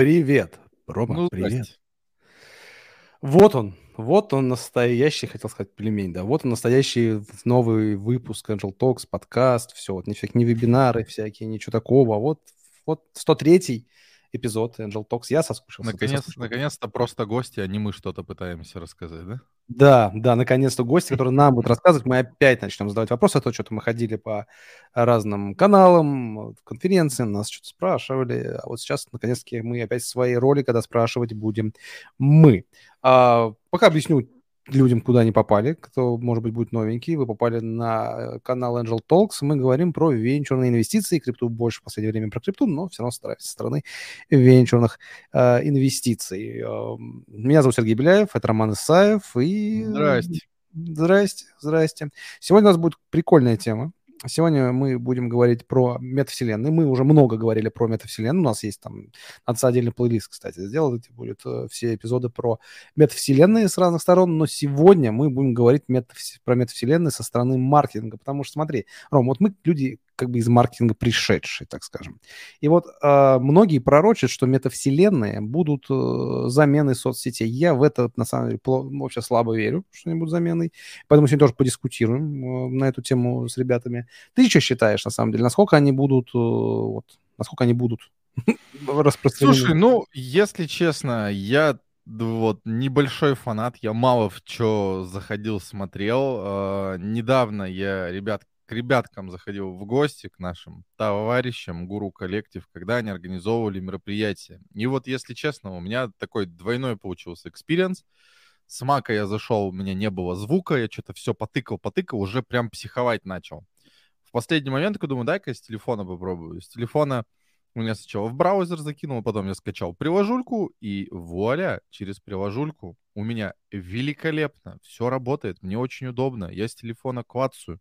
Привет, Рома, Ну, привет. здрасте. Вот он, вот он настоящий, хотел сказать пельмень, да, вот он настоящий новый выпуск Angel Talks, подкаст, все, вот не, всякие, не вебинары всякие, ничего такого, а вот, вот 103-й эпизод Angel Talks, я соскучился. Наконец, соскучился? наконец-то просто гости, а не мы что-то пытаемся рассказать, да? Да, да, наконец-то гости, которые нам будут рассказывать, мы опять начнем задавать вопросы, а то что-то мы ходили по разным каналам, конференциям, нас что-то спрашивали, а вот сейчас, наконец-таки, мы опять в своей роли, когда спрашивать будем мы. А, пока объясню людям, куда они попали, кто, может быть, будет новенький, вы попали на э, канал Angel Talks, мы говорим про венчурные инвестиции, крипту больше в последнее время про крипту, но все равно стараемся со стороны венчурных э, инвестиций. Э, Меня зовут Сергей Беляев, это Роман Исаев, и... Здрасте. Здрасте, здрасте. Сегодня у нас будет прикольная тема. Сегодня мы будем говорить про метавселенные. Мы уже много говорили про метавселенную. У нас есть там... Надо отдельный плейлист, кстати, сделать. Будет э, все эпизоды про метавселенные с разных сторон. Но сегодня мы будем говорить метавс- про метавселенные со стороны маркетинга. Потому что, смотри, Ром, вот мы люди как бы из маркетинга пришедшие, так скажем. И вот э, многие пророчат, что метавселенные будут э, заменой соцсетей. Я в это, на самом деле, пло- вообще слабо верю, что они будут заменой. Поэтому сегодня тоже подискутируем э, на эту тему с ребятами. Ты что считаешь, на самом деле, насколько они будут, э, вот, насколько они будут распространены? Слушай, ну, если честно, я вот небольшой фанат, я мало в что заходил, смотрел. Э, недавно я ребят, к ребяткам заходил в гости, к нашим товарищам, Guru Collective, когда они организовывали мероприятие. И вот, если честно, у меня такой двойной получился experience. С Mac'а я зашел, у меня не было звука, я что-то все потыкал, потыкал, уже прям психовать начал. В последний момент я думаю, дай-ка я с телефона попробую. С телефона у меня сначала в браузер закинул, потом я скачал приложульку, и вуаля, через приложульку у меня великолепно, все работает, мне очень удобно, я с телефона клацаю.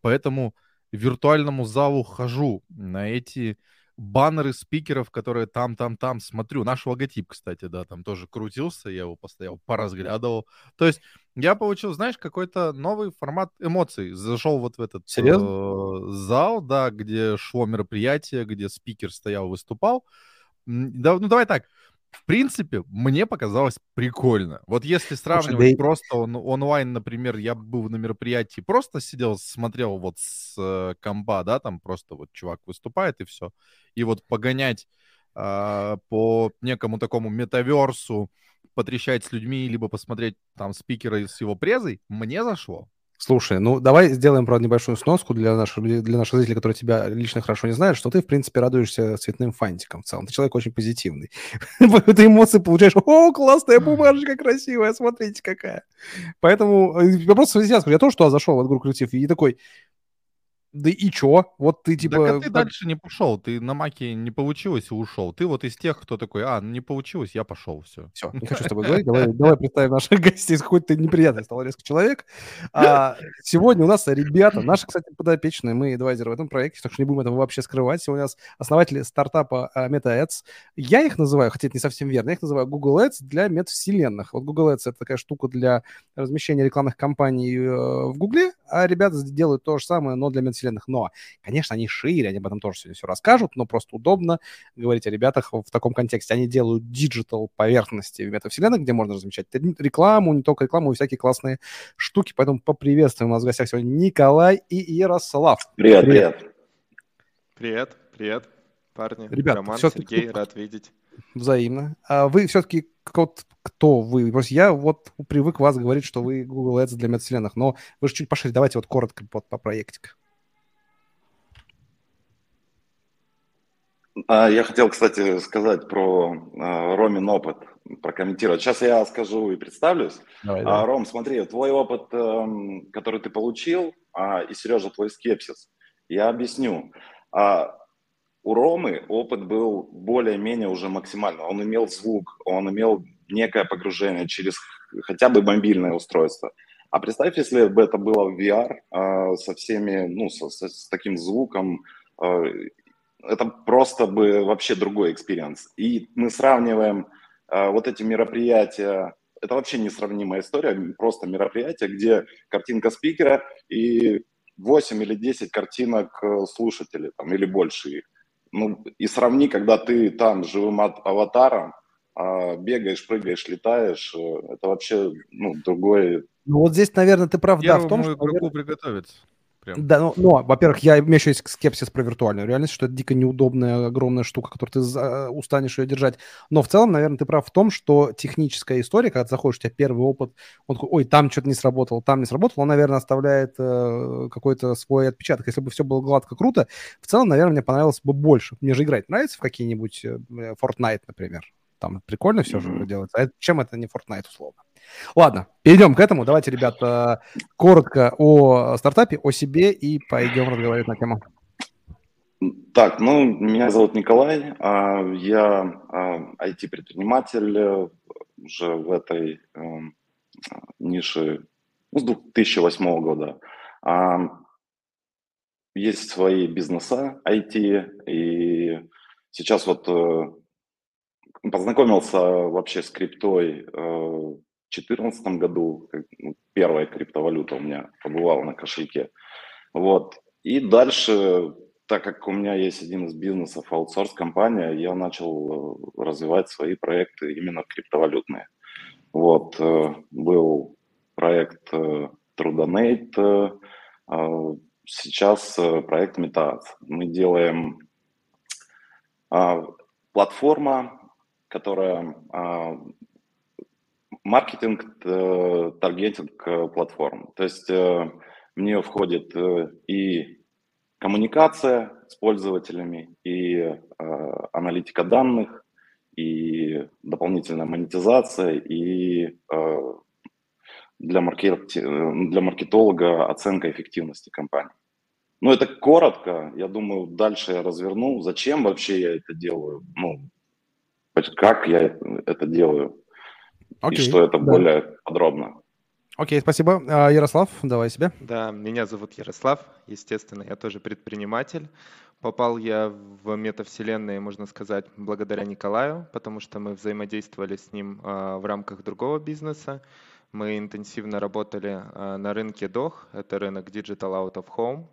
Поэтому виртуальному залу хожу на эти баннеры спикеров, которые там, там, там смотрю. Наш логотип, кстати, да, там тоже крутился, я его постоял, поразглядывал. То есть я получил, знаешь, какой-то новый формат эмоций. Зашел вот в этот Серьезно? э, зал, да, где шло мероприятие, где спикер стоял, выступал. Да, ну давай так. В принципе, мне показалось прикольно. Вот если сравнивать да и- просто он, онлайн, например, я был на мероприятии, просто сидел, смотрел вот с э, комба, да, там просто вот чувак выступает и все. И вот погонять а, по некому такому метаверсу, потрещать с людьми, либо посмотреть там спикера с его презой, мне зашло. Слушай, ну давай сделаем, правда, небольшую сноску для наших, для наших зрителей, которые тебя лично хорошо не знают, что ты, в принципе, радуешься цветным фантиком в целом. Ты человек очень позитивный. Ты эмоции получаешь. О, классная бумажечка красивая, смотрите какая. Поэтому э, я просто я скажу, я тоже туда зашел в этот группу коллектив и такой, да и чё? Вот ты так а типа... ты как- дальше не пошел, ты на маке не получилось и ушел. Ты вот из тех, кто такой, а, не получилось, я пошел, все. Все, не хочу с тобой говорить. Давай, давай представим наших гостей. Какой-то ты неприятный стал резко человек. А, сегодня у нас ребята, наши, кстати, подопечные, мы адвайзеры в этом проекте, так что не будем этого вообще скрывать. Сегодня у нас основатели стартапа а, MetaAds. Я их называю, хотя это не совсем верно, я их называю Google Ads для метавселенных. Вот Google Ads — это такая штука для размещения рекламных кампаний э, в Гугле, а ребята делают то же самое, но для метавселенных. Но, конечно, они шире, они об этом тоже сегодня все расскажут, но просто удобно говорить о ребятах в таком контексте. Они делают digital поверхности в метавселенной, где можно размещать рекламу, не только рекламу, и всякие классные штуки. Поэтому поприветствуем. У нас в гостях сегодня Николай и Ярослав. Привет, Привет. привет. Привет, привет, парни. Ребят, Роман, Сергей, рад видеть. Взаимно. А вы все-таки вот кто вы? Просто я вот привык вас говорить, что вы Google Ads для метавселенных, но вы же чуть пошире. Давайте вот коротко по, по проектику. Я хотел, кстати, сказать про а, Ромин опыт, прокомментировать. Сейчас я скажу и представлюсь. Давай, А, Ром, смотри, твой опыт, эм, который ты получил, а, и Сережа, твой скепсис. Я объясню. А, У Ромы опыт был более-менее уже максимально. Он имел звук, он имел некое погружение через хотя бы мобильное устройство. А представь, если бы это было в VR а, со всеми, ну, со- с таким звуком, а, это просто бы вообще другой experience. И мы сравниваем а, вот эти мероприятия, это вообще несравнимая история, просто мероприятие, где картинка спикера и 8 или 10 картинок э, слушателей, там, или больше их. Ну, и сравни, когда ты там живым аватаром, а бегаешь, прыгаешь, летаешь, э, это вообще ну, другой... Ну вот здесь, наверное, ты прав, да, в том, что... игроку приготовиться. Прям. Да, ну, но, во-первых, я, у меня еще есть скепсис про виртуальную реальность, что это дико неудобная, огромная штука, которую ты за, устанешь ее держать. Но в целом, наверное, ты прав в том, что техническая история, когда ты заходишь, у тебя первый опыт, он такой, ой, там что-то не сработало, там не сработало, он, наверное, оставляет э, какой-то свой отпечаток. Если бы все было гладко, круто, в целом, наверное, мне понравилось бы больше. Мне же играть нравится в какие-нибудь э, Fortnite, например. Там прикольно все же делается. А чем это не Fortnite, условно? Ладно, перейдем к этому. Давайте, ребята, коротко о стартапе, о себе и пойдем разговаривать на тему. Так, ну, меня зовут Николай, а, я IT-предприниматель а, уже в этой эм, нише ну, с 2008 года. А, есть свои бизнеса IT, и сейчас вот э, познакомился вообще с криптой э, 2014 году ну, первая криптовалюта у меня побывала на кошельке. Вот. И дальше, так как у меня есть один из бизнесов, аутсорс-компания, я начал э, развивать свои проекты именно криптовалютные. Вот. Э, был проект Trudonate, э, а сейчас проект Metas. Мы делаем а, платформа, которая а, маркетинг, э, таргетинг э, платформ. То есть э, в нее входит и коммуникация с пользователями, и аналитика данных, и дополнительная монетизация, и для, маркет... для маркетолога оценка эффективности компании. Ну, это коротко. Я думаю, дальше я разверну. Зачем вообще я это делаю? Ну, как я это делаю? Окей, и что это да. более подробно. Окей, спасибо. А, Ярослав, давай себе. Да, меня зовут Ярослав. Естественно, я тоже предприниматель. Попал я в метавселенные, можно сказать, благодаря Николаю, потому что мы взаимодействовали с ним а, в рамках другого бизнеса. Мы интенсивно работали а, на рынке DOH, это рынок Digital Out of Home,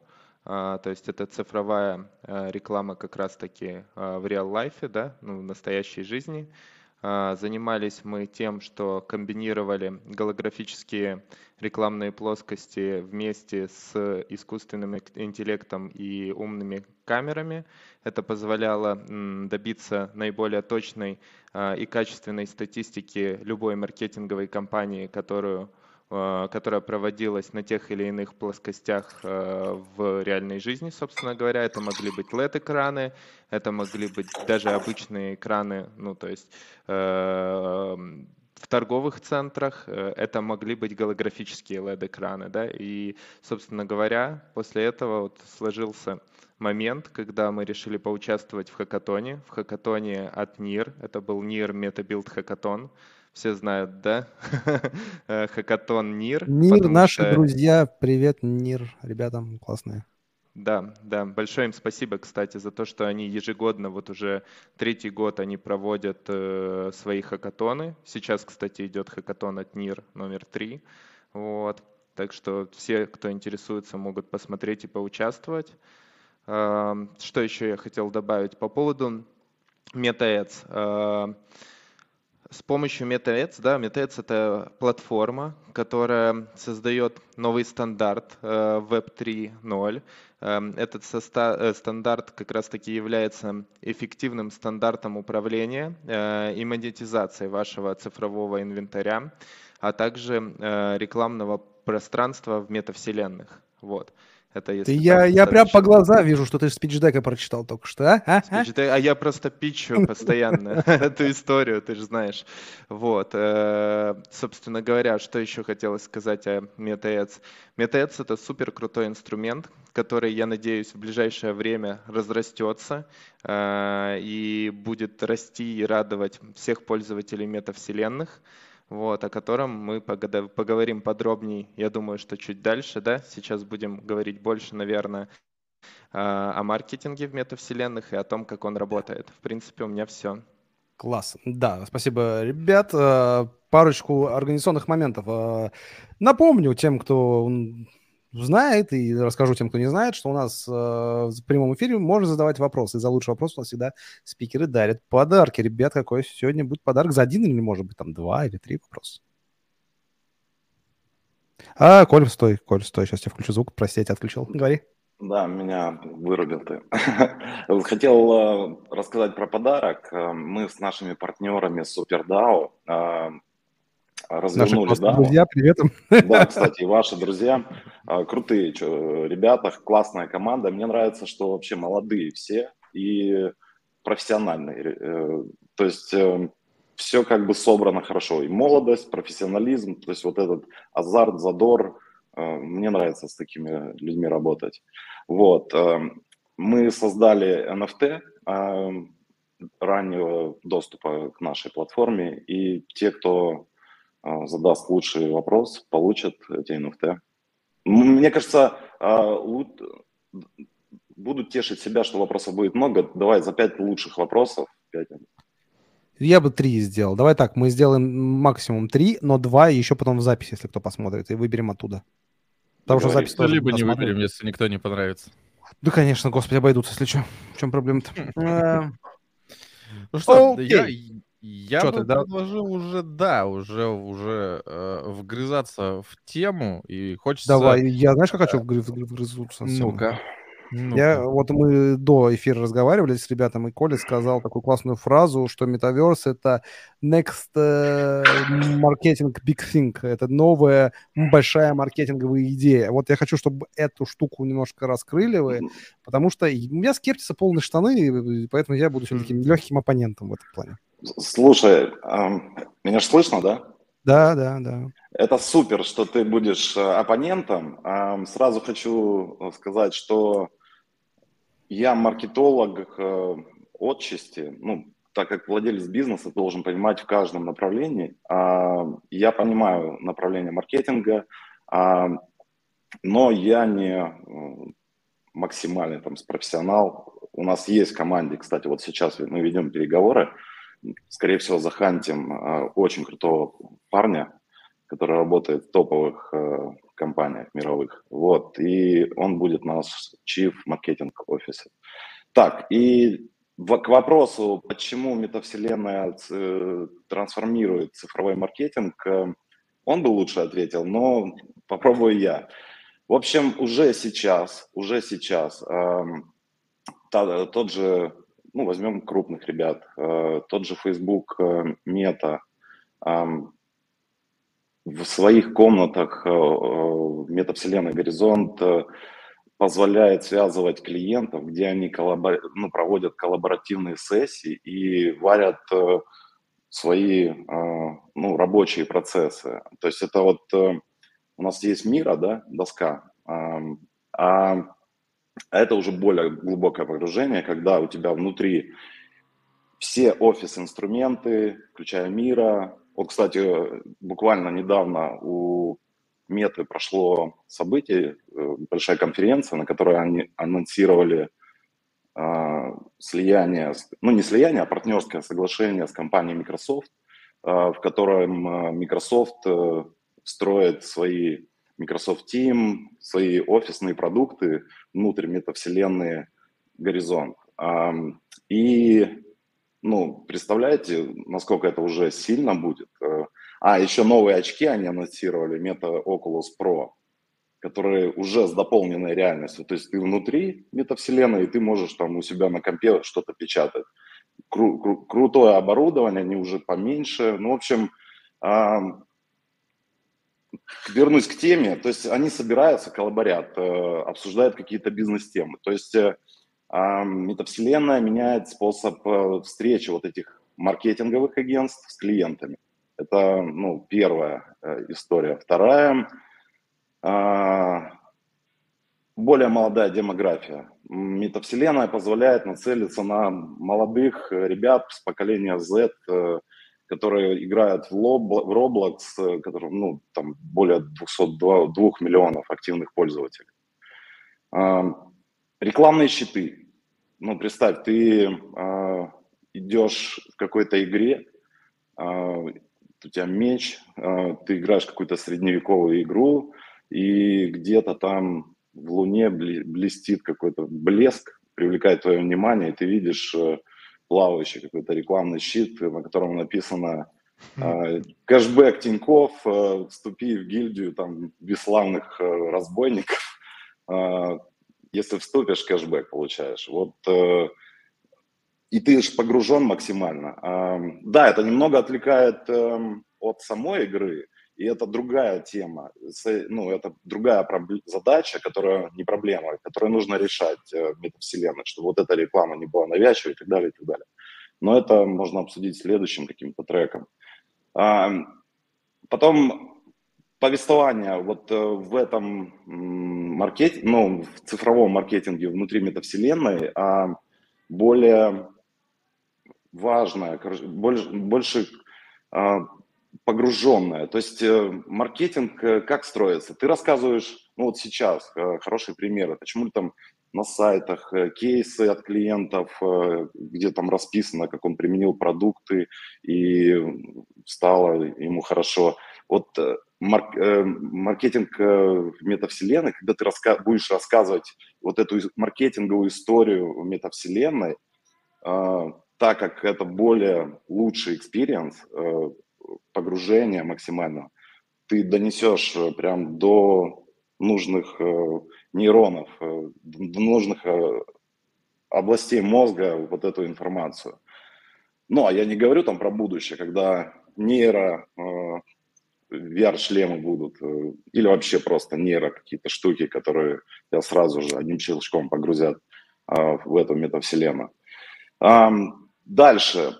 то есть это цифровая реклама как раз-таки в реал-лайфе, да, ну, в настоящей жизни. А, занимались мы тем, что комбинировали голографические рекламные плоскости вместе с искусственным интеллектом и умными камерами. Это позволяло добиться наиболее точной а, и качественной статистики любой маркетинговой кампании, которую Э, которая проводилась на тех или иных плоскостях э, в реальной жизни, собственно говоря. Это могли быть LED-экраны, это могли быть даже обычные экраны, ну то есть э, в торговых центрах это могли быть голографические LED-экраны, да, и, собственно говоря, после этого вот сложился момент, когда мы решили поучаствовать в хакатоне, в хакатоне от NIR, это был NIR MetaBuild Hackathon, все знают, да? Э, хакатон НИР. НИР, наши что... друзья, привет, НИР, ребятам классные. Да, да, большое им спасибо, кстати, за то, что они ежегодно, вот уже третий год они проводят э, свои хакатоны. Сейчас, кстати, идет хакатон от НИР номер три. Вот. Так что все, кто интересуется, могут посмотреть и поучаствовать. Э, что еще я хотел добавить по поводу MetaAds. Э, с помощью MetaEds, да, MetaEds это платформа, которая создает новый стандарт э, Web 3.0. Эм, этот э, стандарт как раз-таки является эффективным стандартом управления э, и монетизации вашего цифрового инвентаря, а также рекламного пространства в метавселенных. Вот. Это если ты, я, я прям по глазам вижу, что ты спичдека прочитал только что, а? а? Спичдек, а я просто пичу постоянно эту историю, ты же знаешь. Вот. Э, собственно говоря, что еще хотелось сказать о MetaAds. MetaAds — это супер крутой инструмент, который, я надеюсь, в ближайшее время разрастется э, и будет расти и радовать всех пользователей метавселенных вот, о котором мы поговорим подробнее, я думаю, что чуть дальше, да, сейчас будем говорить больше, наверное, о маркетинге в метавселенных и о том, как он работает. В принципе, у меня все. Класс. Да, спасибо, ребят. Э, парочку организационных моментов. Э, напомню тем, кто знает, и расскажу тем, кто не знает, что у нас э, в прямом эфире можно задавать вопросы. И за лучший вопрос у нас всегда спикеры дарят подарки. Ребят, какой сегодня будет подарок за один или, может быть, там два или три вопроса? А, Коль, стой, Коль, стой, сейчас я включу звук, прости, я тебя отключил. Говори. Да, меня вырубил ты. Хотел э, рассказать про подарок. Э, мы с нашими партнерами SuperDAO развернули Наши DAO. друзья, привет им. Да, кстати, ваши друзья э, крутые ребята, классная команда. Мне нравится, что вообще молодые все и профессиональные. Э, То есть все как бы собрано хорошо. И молодость, профессионализм, то есть вот этот азарт, задор. э, Мне нравится с такими людьми работать. Вот. э, Мы создали NFT э, раннего доступа к нашей платформе, и те, кто э, задаст лучший вопрос, получат эти NFT. Мне кажется, лу- будут тешить себя, что вопросов будет много. Давай за пять лучших вопросов. пять. Я бы три сделал. Давай так, мы сделаем максимум три, но два еще потом в записи, если кто посмотрит, и выберем оттуда. Потому что запись тоже Либо не выберем, если никто не понравится. Да, конечно, господи, обойдутся, если что. В чем проблема-то? Э, Ну что, Окей. я, я Чё бы ты, да? предложил уже, да, уже, уже э, вгрызаться в тему, и хочется... Давай, я знаешь, как хочу вгры- вгры- вгрызаться? в тему? Ну-ка. Ну-ка. Я, вот мы до эфира разговаривали с ребятами, и Коля сказал такую классную фразу, что Metaverse — это next э, marketing big thing, это новая большая маркетинговая идея. Вот я хочу, чтобы эту штуку немножко раскрыли вы, потому что у меня скептиса полные штаны, и поэтому я буду сегодня таким легким оппонентом в этом плане. Слушай, меня же слышно, да? Да, да, да. Это супер, что ты будешь э, оппонентом. Сразу хочу э, сказать, что я маркетолог э, отчасти, ну, так как владелец бизнеса должен понимать в каждом направлении. А, Я понимаю направление маркетинга, а, но я не э, максимальный там профессионал. У нас есть в команде, кстати, вот сейчас мы ведем переговоры, скорее всего, захантим э, очень крутого парня, который работает в топовых э, компаниях мировых. Вот, и он будет наш Chief Marketing Officer. Так, и в- к вопросу, почему метавселенная э, трансформирует цифровой маркетинг, э, он бы лучше ответил, но попробую я. В общем, уже сейчас, уже сейчас эм, та- тот же, ну, возьмем крупных ребят, э, тот же Facebook, э, Meta, эм, в своих комнатах э, э, метавселенной «Горизонт» э, позволяет связывать клиентов, где они коллабор- ну, проводят коллаборативные сессии и варят свои ну, рабочие процессы. То есть это вот у нас есть Мира, да, доска, ам, а это уже более глубокое погружение, когда у тебя внутри все офис-инструменты, включая Мира. Вот, кстати, буквально недавно у Меты прошло событие, э, большая конференция, на которой они анонсировали а, слияние, ну не слияние, а партнерское соглашение с компанией Microsoft, а, в котором а, Microsoft э, строит свои Microsoft Team, свои офисные продукты внутрь метавселенной Горизонт. И, ну, представляете, насколько это уже сильно будет? Э, А, еще новые очки они анонсировали, Meta Oculus Pro, которые уже с дополненной реальностью. То есть ты внутри метавселенной, и ты можешь там у себя на компе что-то печатать. Кру- кру- крутое оборудование, они уже поменьше. Ну, в общем, ам, вернусь к теме. То есть они собираются, коллаборят, э, обсуждают какие-то бизнес-темы. То есть э, метавселенная меняет способ э, встречи вот этих маркетинговых агентств с клиентами. Это, ну, первая э, история. Вторая, а, более молодая демография. Метавселенная позволяет нацелиться на молодых э, ребят с поколения Z, которые играют в, Roblox, которым, ну, там более 202 2 миллионов активных пользователей. Рекламные щиты. Ну, представь, ты а, идешь в какой-то игре, а, у тебя меч, а, ты играешь какую-то средневековую игру, и где-то там в Луне блестит какой-то блеск, привлекает твое внимание, и ты видишь э, плавающий какой-то рекламный щит, на котором написано э, кэшбэк Тиньков, э, вступи в гильдию там бесславных разбойников. Если вступишь, кэшбэк получаешь. Вот и ты же погружен максимально. Да, это немного отвлекает эм, от самой игры, и это другая тема, ну, это другая задача, которая не проблема, которую нужно решать э, в метавселенной, чтобы вот эта реклама не была навязчивой и так далее, и так далее. Но это можно обсудить следующим каким-то треком. Потом повествование вот э, в этом маркетинге, ну, в цифровом маркетинге внутри метавселенной а более важное, больше, больше а, погруженная. То есть э, маркетинг э, как строится? Ты рассказываешь, ну вот сейчас хороший пример, почему там на сайтах кейсы от клиентов, где там расписано, как он применил продукты и стало ему хорошо. Вот марк, маркетинг в метавселенной, когда ты раска- будешь рассказывать вот эту маркетинговую историю метавселенной, так как это более лучший experience, погружения максимально, ты донесешь э, прям до нужных э, нейронов, э, до нужных областей мозга вот эту информацию. Ну, а я не говорю там про будущее, когда нейро, VR-шлемы будут, или вообще просто нейро какие-то штуки, которые я сразу же одним щелчком погрузят в эту метавселенную. Дальше.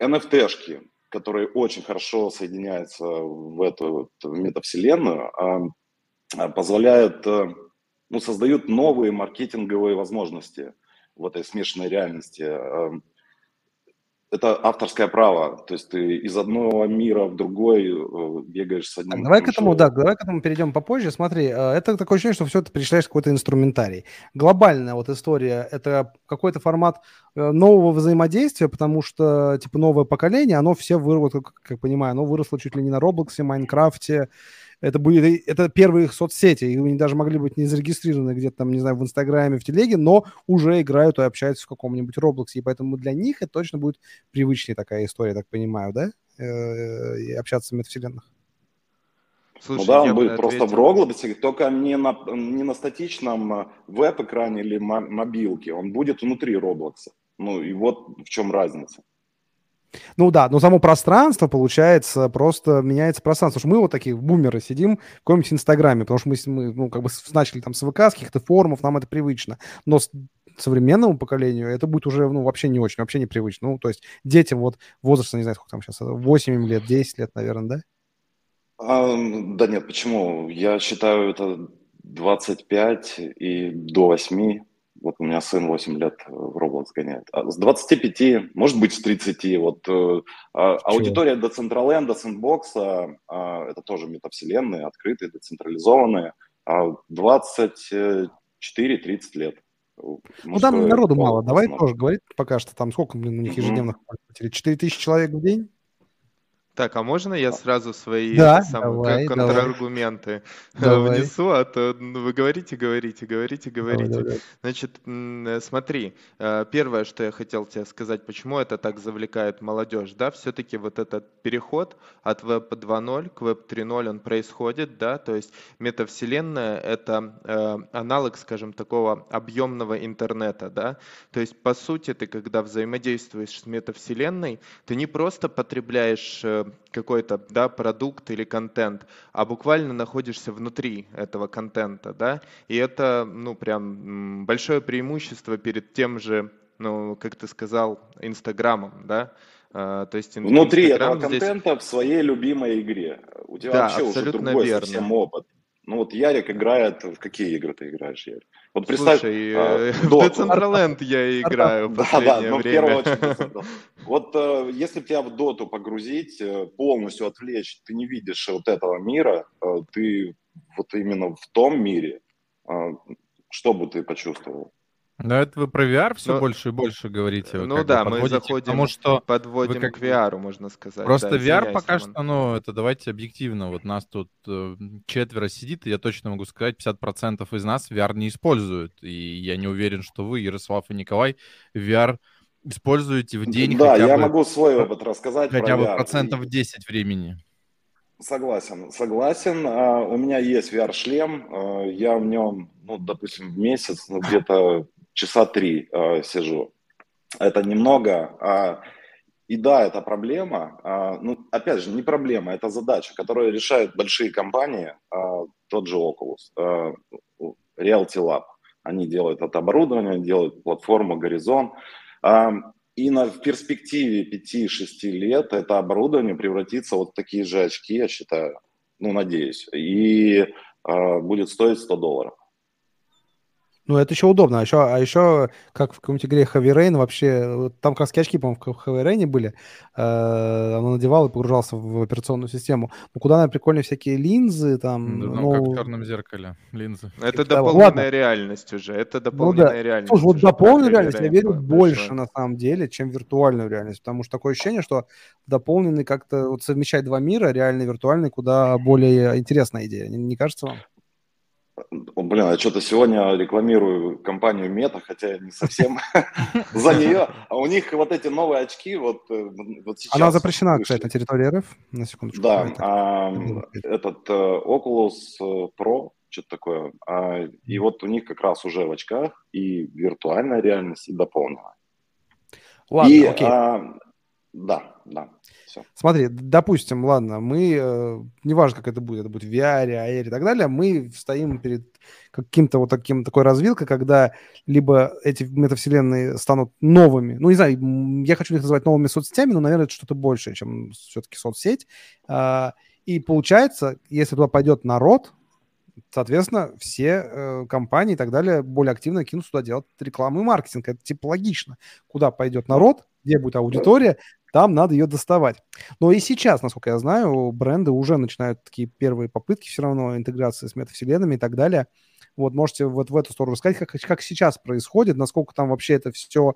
NFT-шки которые очень хорошо соединяются в эту метавселенную, а, позволяют, э, ну, создают новые маркетинговые возможности в этой смешанной реальности это авторское право, то есть ты из одного мира в другой э, бегаешь с одним. Так, давай к этому, да, давай к этому перейдем попозже. Смотри, э, это такое ощущение, что все это перечисляешь какой-то инструментарий. Глобальная вот история – это какой-то формат э, нового взаимодействия, потому что, типа, новое поколение, оно все выросло, как, как понимаю, оно выросло чуть ли не на Роблоксе, Майнкрафте, это будет, это первые их соцсети, и они даже могли быть не зарегистрированы где-то там, не знаю, в Инстаграме, в Телеге, но уже играют и общаются в каком-нибудь Роблоксе, и поэтому для них это точно будет привычнее такая история, так понимаю, да? Э, и общаться в метавселенных. Слушай, ну да, он будет просто в Роблоксе, только не на, не на статичном э, веб-экране или мобилке, он будет внутри Роблокса. Ну и вот в чем разница. Ну да, но само пространство, получается, просто меняется пространство. Потому что мы вот такие бумеры сидим в каком-нибудь Инстаграме, потому что мы, мы ну, как бы начали там с ВК, с каких-то форумов, нам это привычно. Но с современному поколению это будет уже, ну, вообще не очень, вообще непривычно. Ну, то есть детям вот возраста, не знаю, сколько там сейчас, 8 лет, 10 лет, наверное, да? А, да нет, почему? Я считаю, это 25 и до 8 вот у меня сын 8 лет э, в Roblox гоняет. А с 25, может быть, с 30. Вот э, а, аудитория Decentraland, Sandbox, а, это тоже метавселенные, открытые, децентрализованные. А 24-30 лет. Ну, там народу мало. Давай тоже говорить пока что. Там сколько, блин, у них ежедневных пользователей? 4 тысячи человек в день? Так, а можно я сразу свои да, самые, давай, контраргументы давай. внесу, а то вы говорите, говорите, говорите, говорите. Давай, давай. Значит, э, смотри, э, первое, что я хотел тебе сказать, почему это так завлекает молодежь, да, все-таки вот этот переход от Web 2.0 к Web 3.0, он происходит, да, то есть метавселенная — это э, аналог, скажем, такого объемного интернета, да, то есть, по сути, ты, когда взаимодействуешь с метавселенной, ты не просто потребляешь э, какой-то да, продукт или контент, а буквально находишься внутри этого контента, да, и это, ну, прям большое преимущество перед тем же, ну, как ты сказал, Инстаграмом, да, Uh, то есть Внутри Instagram этого здесь... контента в своей любимой игре. У тебя да, вообще уже другой верно. совсем опыт. Ну вот Ярик играет, в какие игры ты играешь, Ярик? Вот представь... Слушай, а, в Decentraland я играю в последнее да, да, время. очередь Вот э, если тебя в доту погрузить, э, полностью отвлечь, ты не видишь вот этого мира, э, ты вот именно в том мире, что бы ты почувствовал? Но это вы про VR все ну, больше и больше говорите. Вы ну да, мы заходим, потому что подводим как... к VR, можно сказать. Просто да, VR пока Роман. что, ну, это давайте объективно. Вот нас тут э, четверо сидит, и я точно могу сказать, 50% из нас VR не используют. И я не уверен, что вы, Ярослав и Николай, VR используете в день Да, я бы, могу свой опыт рассказать Хотя бы VR. процентов 10 времени. Согласен, согласен. А, у меня есть VR-шлем, а, я в нем, ну, допустим, в месяц, ну, где-то часа три а, сижу. Это немного. И да, это проблема. Ну, опять же, не проблема, это задача, которую решают большие компании, тот же Oculus, Realty Lab. Они делают это оборудование, делают платформу Горизонт. И на, в перспективе 5-6 лет это оборудование превратится вот в такие же очки, я считаю, ну, надеюсь, и э, будет стоить 100 долларов. Ну, это еще удобно. А еще, а еще как в каком-нибудь игре Heavy Rain, вообще, там как очки, по-моему, в Heavy Rain были, э, оно надевал и погружался в операционную систему. Ну, куда, наверное, прикольные всякие линзы, там... Ну, ну, как в черном зеркале, линзы. Это типа дополненная Ладно. реальность уже, это дополненная ну, да. реальность. Слушай, вот дополненную реальность я верю больше, на самом деле, чем виртуальную реальность, потому что такое ощущение, что дополненный как-то вот совмещать два мира, реальный и виртуальный, куда более интересная идея. Не, не кажется вам? Блин, я что-то сегодня рекламирую компанию Мета, хотя не совсем за нее. А у них вот эти новые очки вот, э, вот сейчас... Она запрещена, кстати, на территории РФ, на секундочку. Да, а, этот э, Oculus э, Pro, что-то такое. А, и вот у них как раз уже в очках и виртуальная реальность, и дополненная. Ладно, и, окей. А, да, да. Все. Смотри, допустим, ладно, мы, э, неважно, как это будет, это будет в VR, AR и так далее, мы стоим перед каким-то вот таким, такой развилкой, когда либо эти метавселенные станут новыми, ну, не знаю, я хочу их называть новыми соцсетями, но, наверное, это что-то большее, чем все-таки соцсеть. Э, и получается, если туда пойдет народ, соответственно, все э, компании и так далее более активно кинут туда делать рекламу и маркетинг. Это типа логично. Куда пойдет народ, где будет аудитория, там надо ее доставать. Но и сейчас, насколько я знаю, бренды уже начинают такие первые попытки все равно интеграции с метавселенными и так далее. Вот можете вот в эту сторону сказать, как, как сейчас происходит, насколько там вообще это все,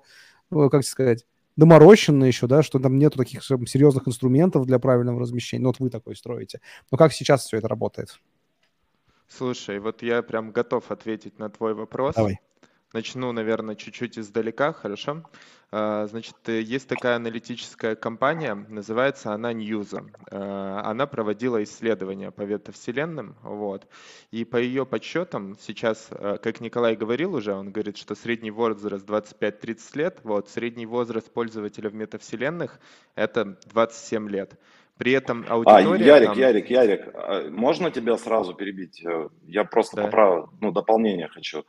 э, как сказать, доморощено еще, да, что там нету таких серьезных инструментов для правильного размещения. Ну, вот вы такой строите. Но как сейчас все это работает? Слушай, вот я прям готов ответить на твой вопрос. Давай. Начну, наверное, чуть-чуть издалека, хорошо? А, значит, есть такая аналитическая компания, называется она Newsa. А, она проводила исследования по ветовселенным, вот. И по ее подсчетам сейчас, э, как Николай говорил уже, он говорит, что средний возраст 25-30 лет, вот, средний возраст пользователя в метавселенных это 27 лет. При этом а, аудитория... А, Ярик, там... Ярик, Ярик, можно тебя сразу перебить? Я просто да. поправ... ну, дополнение хочу.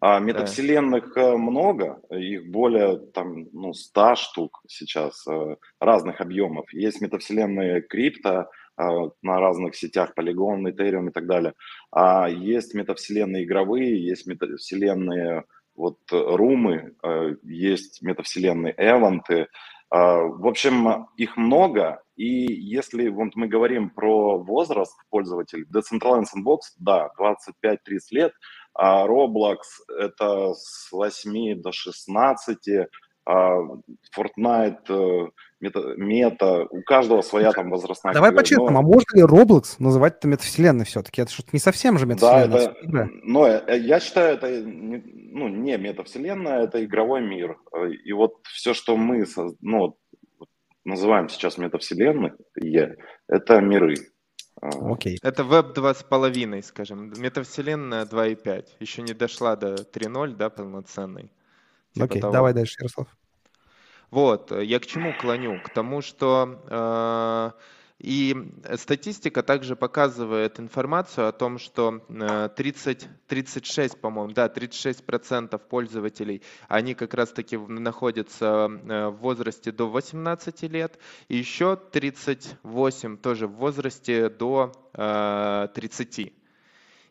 А метавселенных да. Э, много, их более там, ну, 100 штук сейчас э, разных объемов. Есть метавселенные крипто э, на разных сетях, Polygon, Ethereum и так далее. А есть метавселенные игровые, есть метавселенные вот румы, есть метавселенные эванты. В общем, их много, и если вот мы говорим про возраст пользователей, Decentraland Sandbox, да, 25-30 лет – а Roblox это с 8 до 16, а Fortnite, э, мета, мета, у каждого своя там возрастная Давай по-честному, но... а можно ли Roblox называть это метавселенной все-таки? Это что-то не совсем же метавселенная. Да, это, но э, я считаю, это ну, не метавселенная, это игровой мир. И вот все, что мы ну, называем сейчас метавселенной, это миры. Окей. Это веб 2.5, скажем. Метавселенная 2.5. Еще не дошла до 3.0, да, полноценной. Типа Окей, того. давай дальше, Ярослав. Вот, я к чему клоню? К тому, что э, и статистика также показывает информацию о том, что 30, 36, по-моему, да, 36 процентов пользователей, они как раз-таки находятся э, в возрасте до 18 лет, и еще 38 тоже в возрасте до 30.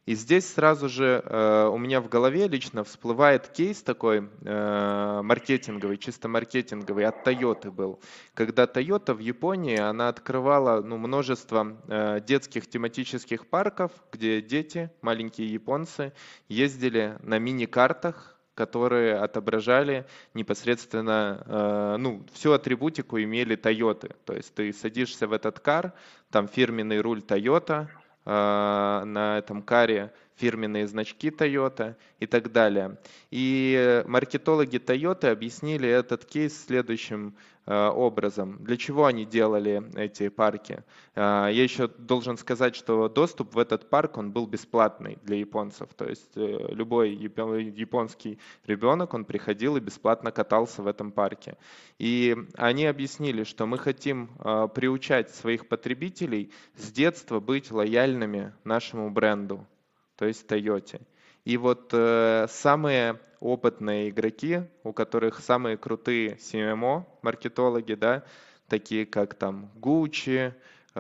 И здесь сразу же э, у меня в голове лично всплывает кейс такой э, маркетинговый, чисто маркетинговый, от Toyota был. Когда Toyota в Японии, она открывала ну, множество э, детских тематических парков, где дети, маленькие японцы, ездили на мини-картах которые отображали непосредственно, э, ну, всю атрибутику имели Toyota. То есть ты садишься в этот кар, там фирменный руль Toyota, на этом каре фирменные значки Toyota и так далее. И маркетологи Toyota объяснили этот кейс следующим Э, образом. Для чего они делали эти парки? Э, я еще должен сказать, что доступ в этот парк, он был бесплатный для японцев. То есть э, любой японский ребенок, он приходил и бесплатно катался в этом парке. И они объяснили, что мы хотим приучать своих потребителей с детства быть лояльными нашему бренду, то есть Toyota. И вот самые опытные игроки, у которых самые крутые CMO, маркетологи, да, такие как там Gucci, э,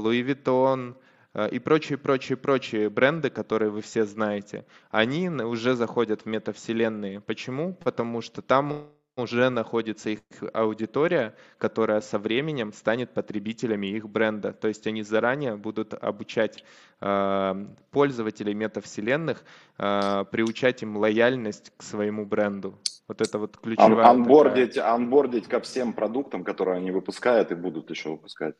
Louis Vuitton э, и прочие, прочие, прочие бренды, которые вы все знаете, они уже заходят в метавселенные. Почему? Потому что там уже находится их аудитория, которая со временем станет потребителями их бренда. То есть они заранее будут обучать э, пользователей метавселенных, э, приучать им лояльность к своему бренду. Вот это вот ключевая. Ан анбордить, такая... анбордить ко всем продуктам, которые они выпускают и будут еще выпускать.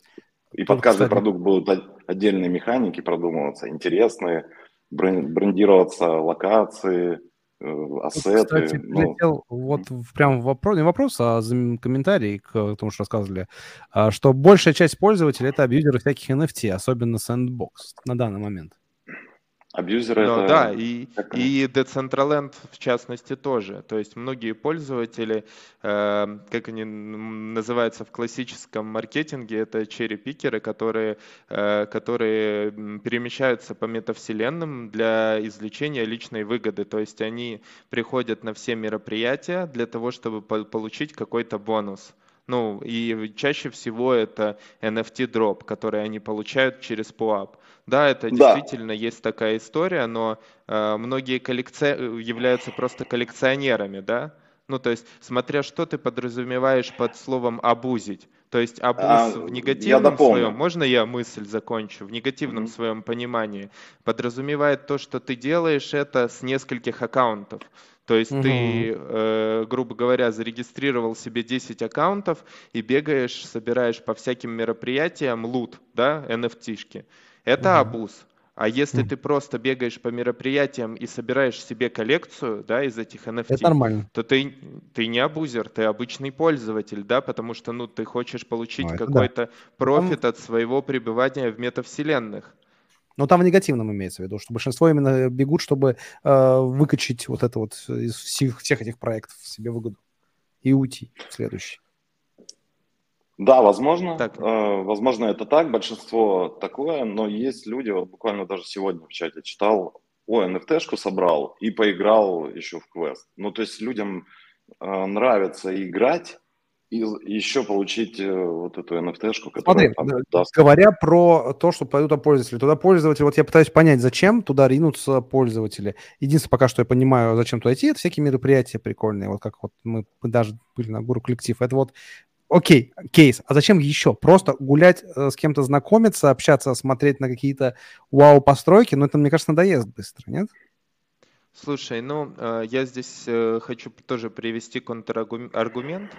И Тут, под каждый кстати... продукт будут отдельные механики продумываться, интересные, брендироваться локации, Э, ассеты. Кстати, ну... вот прям вопрос, не вопрос, а комментарий к тому, что рассказывали, а, что большая часть пользователей это абьюзеры всяких NFT, особенно Sandbox на данный момент. Абьюзеры Но, это... Да, и, и Decentraland в частности тоже. То есть многие пользователи, э, как они называются в классическом маркетинге, это черри-пикеры, которые, э, которые перемещаются по метавселенным для извлечения личной выгоды. То есть они приходят на все мероприятия для того, чтобы получить какой-то бонус. Ну, и чаще всего это NFT дроп, который они получают через POAP. Да, это да. действительно есть такая история, но э, многие коллекци... являются просто коллекционерами, да? Ну, то есть, смотря что ты подразумеваешь под словом «абузить». То есть абуз а, в негативном своем, можно я мысль закончу, в негативном mm-hmm. своем понимании, подразумевает то, что ты делаешь это с нескольких аккаунтов. То есть угу. ты, э, грубо говоря, зарегистрировал себе 10 аккаунтов и бегаешь, собираешь по всяким мероприятиям лут, да, NFT-шки. Это угу. абуз. А если mm. ты просто бегаешь по мероприятиям и собираешь себе коллекцию, да, из этих NFT, это нормально. то ты, ты не абузер, ты обычный пользователь, да, потому что, ну, ты хочешь получить ну, какой-то да. профит от своего пребывания в метавселенных. Но там в негативном имеется в виду, что большинство именно бегут, чтобы э, выкачать вот это вот из всех, всех этих проектов себе выгоду и уйти в следующий. Да, возможно. Так. Э, возможно, это так, большинство такое, но есть люди, вот буквально даже сегодня в чате читал, о, NFT-шку собрал и поиграл еще в квест. Ну, то есть людям э, нравится играть, и еще получить э, вот эту NFT-шку, которая Смотри, там даст. говоря про то, что пойдут туда пользователи. Туда пользователи, вот я пытаюсь понять, зачем туда ринутся пользователи. Единственное, пока что я понимаю, зачем туда идти, это всякие мероприятия прикольные, вот как вот мы, мы даже были на Гуру коллектив. Это вот Окей, кейс. А зачем еще? Просто гулять э, с кем-то знакомиться, общаться, смотреть на какие-то вау-постройки, ну это, мне кажется, надоест быстро, нет? Слушай, ну, э, я здесь э, хочу тоже привести контраргумент.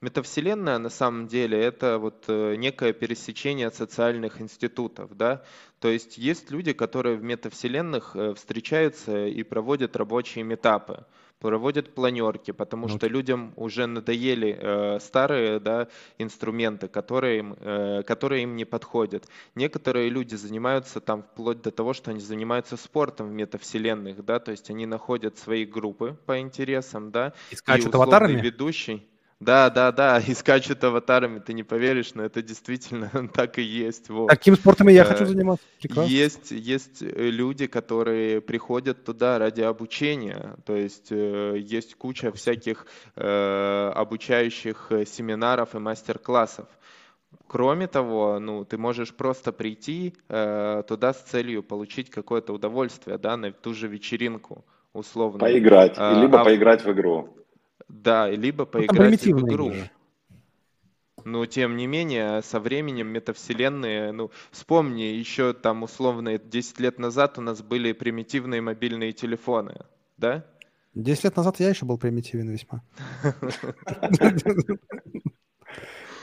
Метавселенная на самом деле это вот некое пересечение социальных институтов, да. То есть есть люди, которые в метавселенных встречаются и проводят рабочие метапы проводят планерки, потому ну, что людям уже надоели э, старые да, инструменты, которые им, э, которые им не подходят. Некоторые люди занимаются там вплоть до того, что они занимаются спортом в метавселенных, да, то есть они находят свои группы по интересам, да, и скачут и аватарами? ведущий. Да, да, да, и скачут аватарами, ты не поверишь, но это действительно так и есть. Вот. Таким спортом я хочу э, заниматься. Прекрасно. Есть, есть э, люди, которые приходят туда ради обучения, то есть э, есть куча всяких обучающих семинаров и мастер-классов. Кроме того, ну, ты можешь просто прийти э, туда с целью получить какое-то удовольствие, да, на ту же вечеринку, условно. Поиграть, а, либо а, поиграть в игру. Да, либо ну, поиграть в игру. Игры. Но тем не менее, со временем метавселенные, ну, вспомни, еще там условно 10 лет назад у нас были примитивные мобильные телефоны, да? Десять лет назад я еще был примитивен весьма.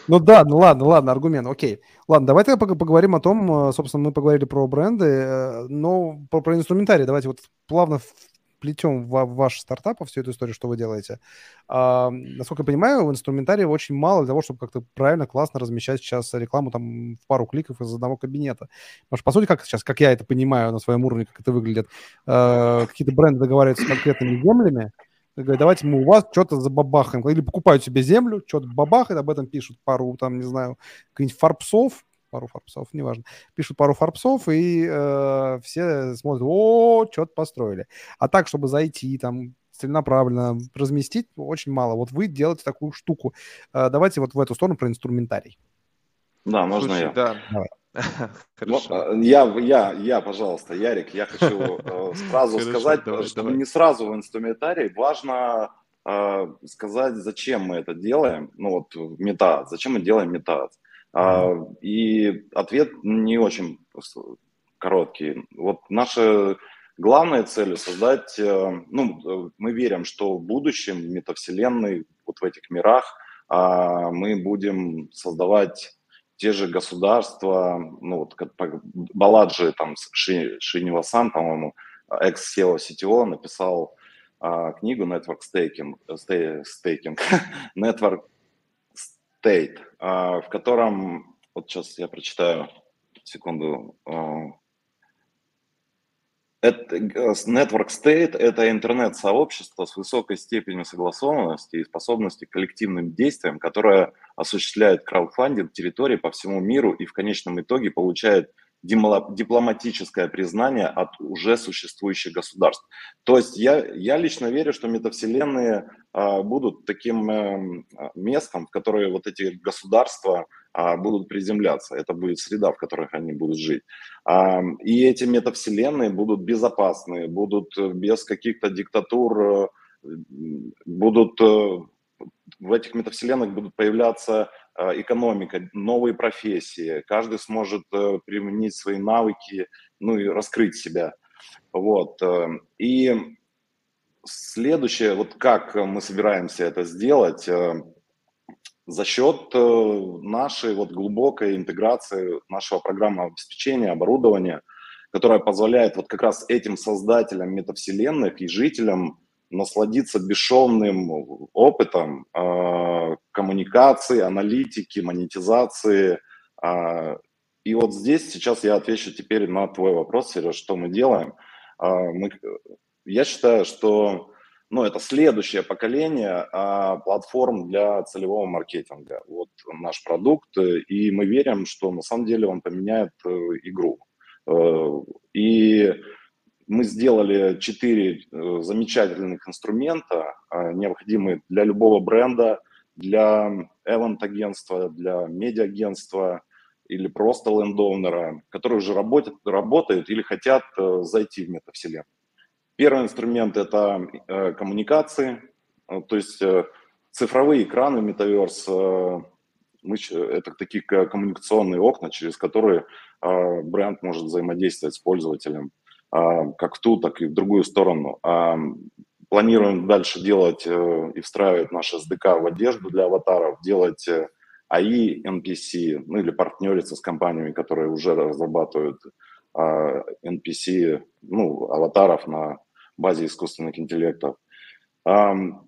Ну да, ну ладно, ладно, аргумент, окей. Ладно, давайте поговорим о том, э, собственно, мы поговорили про бренды, э, но про, про инструментарий давайте вот плавно плетем в ваш стартап, всю эту историю, что вы делаете. А, насколько я понимаю, в инструментарии очень мало для того, чтобы как-то правильно, классно размещать сейчас рекламу там в пару кликов из одного кабинета. Потому что, по сути, как сейчас, как я это понимаю на своем уровне, как это выглядит, э, какие-то бренды договариваются с конкретными землями, говорят, давайте мы у вас что-то забабахаем. Или покупают себе землю, что-то бабахают, об этом пишут пару, там, не знаю, каких-нибудь фарпсов, пару фарпсов, неважно, пишут пару фарпсов, и э, все смотрят, о, что-то построили. А так, чтобы зайти, там, целенаправленно разместить, очень мало. Вот вы делаете такую штуку. Э, давайте вот в эту сторону про инструментарий. Да, можно Слушай, я. Да. Давай. Хорошо. Я, я, я, пожалуйста, Ярик, я хочу э, сразу сказать, что не сразу в инструментарии важно э, сказать, зачем мы это делаем, ну вот мета, зачем мы делаем мета. А, и ответ не очень короткий. Вот наша главная цель создать, э, ну, мы верим, что в будущем метавселенной, вот в этих мирах, а, мы будем создавать те же государства, ну вот как Баладжи, там, Ши, Шинивасан, по-моему, экс-SEO CTO написал а, книгу Network Staking, Staking Network State, а, в котором, вот сейчас я прочитаю, секунду, а, это, Network State – это интернет-сообщество с высокой степенью согласованности и способности к коллективным действиям, которое осуществляет краудфандинг территории по всему миру и в конечном итоге получает дипломатическое признание от уже существующих государств. То есть я, я лично верю, что метавселенные а, будут таким э, местом, в которое вот эти государства а, будут приземляться. Это будет среда, в которой они будут жить. А, и эти метавселенные будут безопасные, будут без каких-то диктатур, э, будут э, в этих метавселенных будут появляться экономика, новые профессии, каждый сможет применить свои навыки, ну и раскрыть себя. Вот. И следующее, вот как мы собираемся это сделать, за счет э, нашей вот глубокой интеграции нашего программного обеспечения, оборудования, которое позволяет вот как раз этим создателям метавселенных и жителям насладиться бесшовным опытом э, коммуникации, аналитики, монетизации. Э, и вот здесь сейчас я отвечу теперь на твой вопрос, Сереж, что мы делаем. Э, мы, я считаю, что ну, это следующее поколение а, платформ для целевого маркетинга. Вот наш продукт, и мы верим, что на самом деле он поменяет э, игру. Э, и мы сделали четыре э, замечательных инструмента, а, необходимые для любого бренда, для эвент-агентства, для медиа-агентства или просто лендовнера, которые уже работают, работают или хотят зайти в метавселенную. Первый инструмент – это э, коммуникации, э, то есть э, цифровые экраны э, мы, это такие коммуникационные окна, через которые э, бренд может взаимодействовать с пользователем, э, как в ту, так и в другую сторону. Э, планируем дальше делать э, и встраивать наш SDK в одежду для аватаров, делать э, AI, NPC, ну или партнериться с компаниями, которые уже разрабатывают э, NPC, ну, аватаров на базе искусственных интеллектов.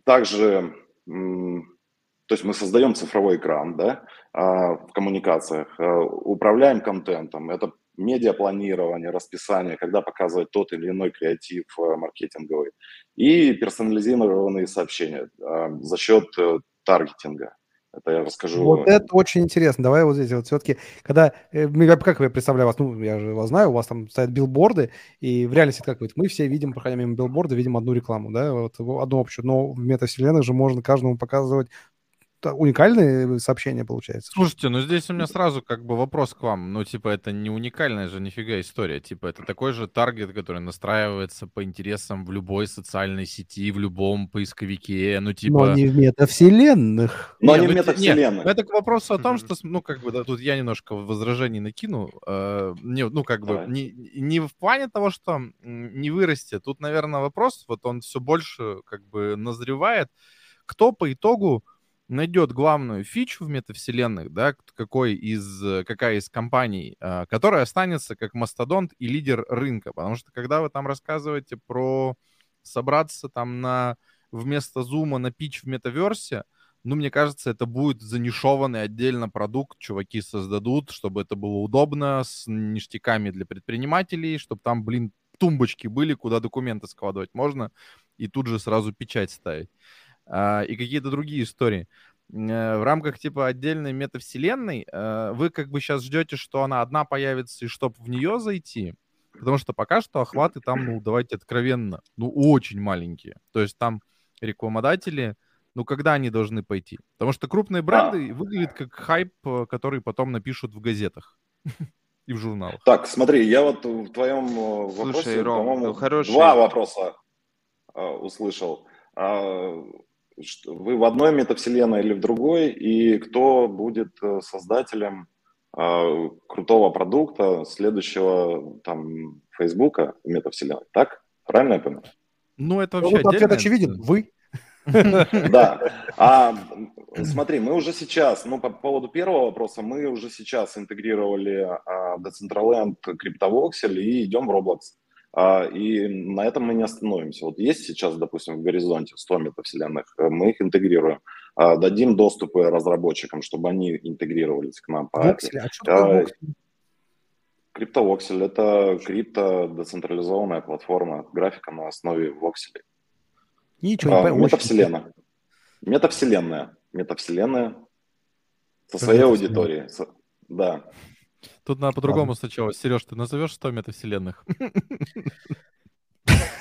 Также, то есть мы создаем цифровой экран да, а, в коммуникациях, а, управляем контентом, это медиапланирование, расписание, когда показывать тот или иной креатив а, маркетинговый, и персонализированные сообщения за счет э, таргетинга. Это я расскажу. Вот это очень интересно. Давай вот здесь вот все-таки, когда, э, как я представляю вас, ну, я же вас знаю, у вас там стоят билборды, и в реальности как вот мы все видим, проходя мимо билборда, видим одну рекламу, да, вот одну общую, но в метавселенных же можно каждому показывать уникальное сообщение получается. Слушайте, ну здесь у меня сразу как бы вопрос к вам. Ну, типа, это не уникальная же нифига история. Типа, это такой же таргет, который настраивается по интересам в любой социальной сети, в любом поисковике. Ну, типа... Но не в метавселенных. Но Не, не ну, в те- метавселенных. нет, это к вопросу о том, что, ну, как бы, да, тут я немножко возражений накину. э, не, ну, как бы, Давай. не, не в плане того, что не вырасти. Тут, наверное, вопрос, вот он все больше, как бы, назревает. Кто по итогу найдет главную фичу в метавселенных, да, какой из, э, какая из компаний, а, которая останется как мастодонт и лидер рынка. Потому что когда вы там рассказываете про собраться там на вместо зума на пич в метаверсе, ну, мне кажется, это будет занишованный отдельно продукт, чуваки создадут, чтобы это было удобно, с ништяками для предпринимателей, чтобы там, блин, тумбочки были, куда документы складывать можно, и тут же сразу печать ставить. А, и какие-то другие истории. Э, В рамках, типа, отдельной метавселенной э, вы как бы сейчас ждете, что она одна появится, и чтобы в нее зайти, потому что пока что охваты там, ну, давайте откровенно, ну, очень маленькие. То есть там рекламодатели, ну, когда они должны пойти? Потому что крупные бренды выглядят как хайп, э, который потом напишут в газетах и в журналах. Так, смотри, я вот в твоем Слушай, вопросе, Ром, по-моему, ну, хороший- два вопроса э, услышал. А, вы в одной метавселенной или в другой, и кто будет э, создателем э, крутого продукта следующего там Фейсбука в метавселенной, так? Правильно я понял? Ну, это Ну, вообще вот ответ очевиден. Вы. Да. А смотри, мы уже сейчас, ну, по поводу первого вопроса, мы уже сейчас интегрировали а, Decentraland, CryptoVoxel и идем в Roblox. А, и на этом мы не остановимся. Вот есть сейчас, допустим, в горизонте 100 метавселенных, э, мы их интегрируем. А, дадим доступы разработчикам, чтобы они интегрировались к нам по. Воксель. А что такое А, воксель? CryptoVoxel – это крипто децентрализованная платформа, графика на основе вокселей. Ничего не А, метавселенная. Метавселенная. Метавселенная со своей аудиторией. Да. Тут надо по-другому сначала. Сереж, ты назовешь 100 метавселенных?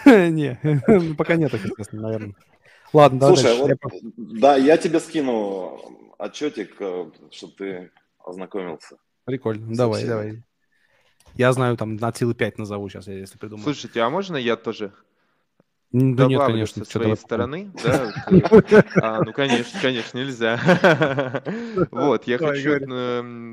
Не, ну, пока нет, естественно, наверное. Ладно, давай Слушай, вот, да, я тебе скину отчетик, чтобы ты ознакомился. Прикольно. Давай, давай. Я знаю, там, на силы 5 назову сейчас, если придумаю. Слушайте, а можно я тоже Да нет, конечно. со своей стороны? Да, А, ну, конечно, конечно, нельзя. Вот, я хочу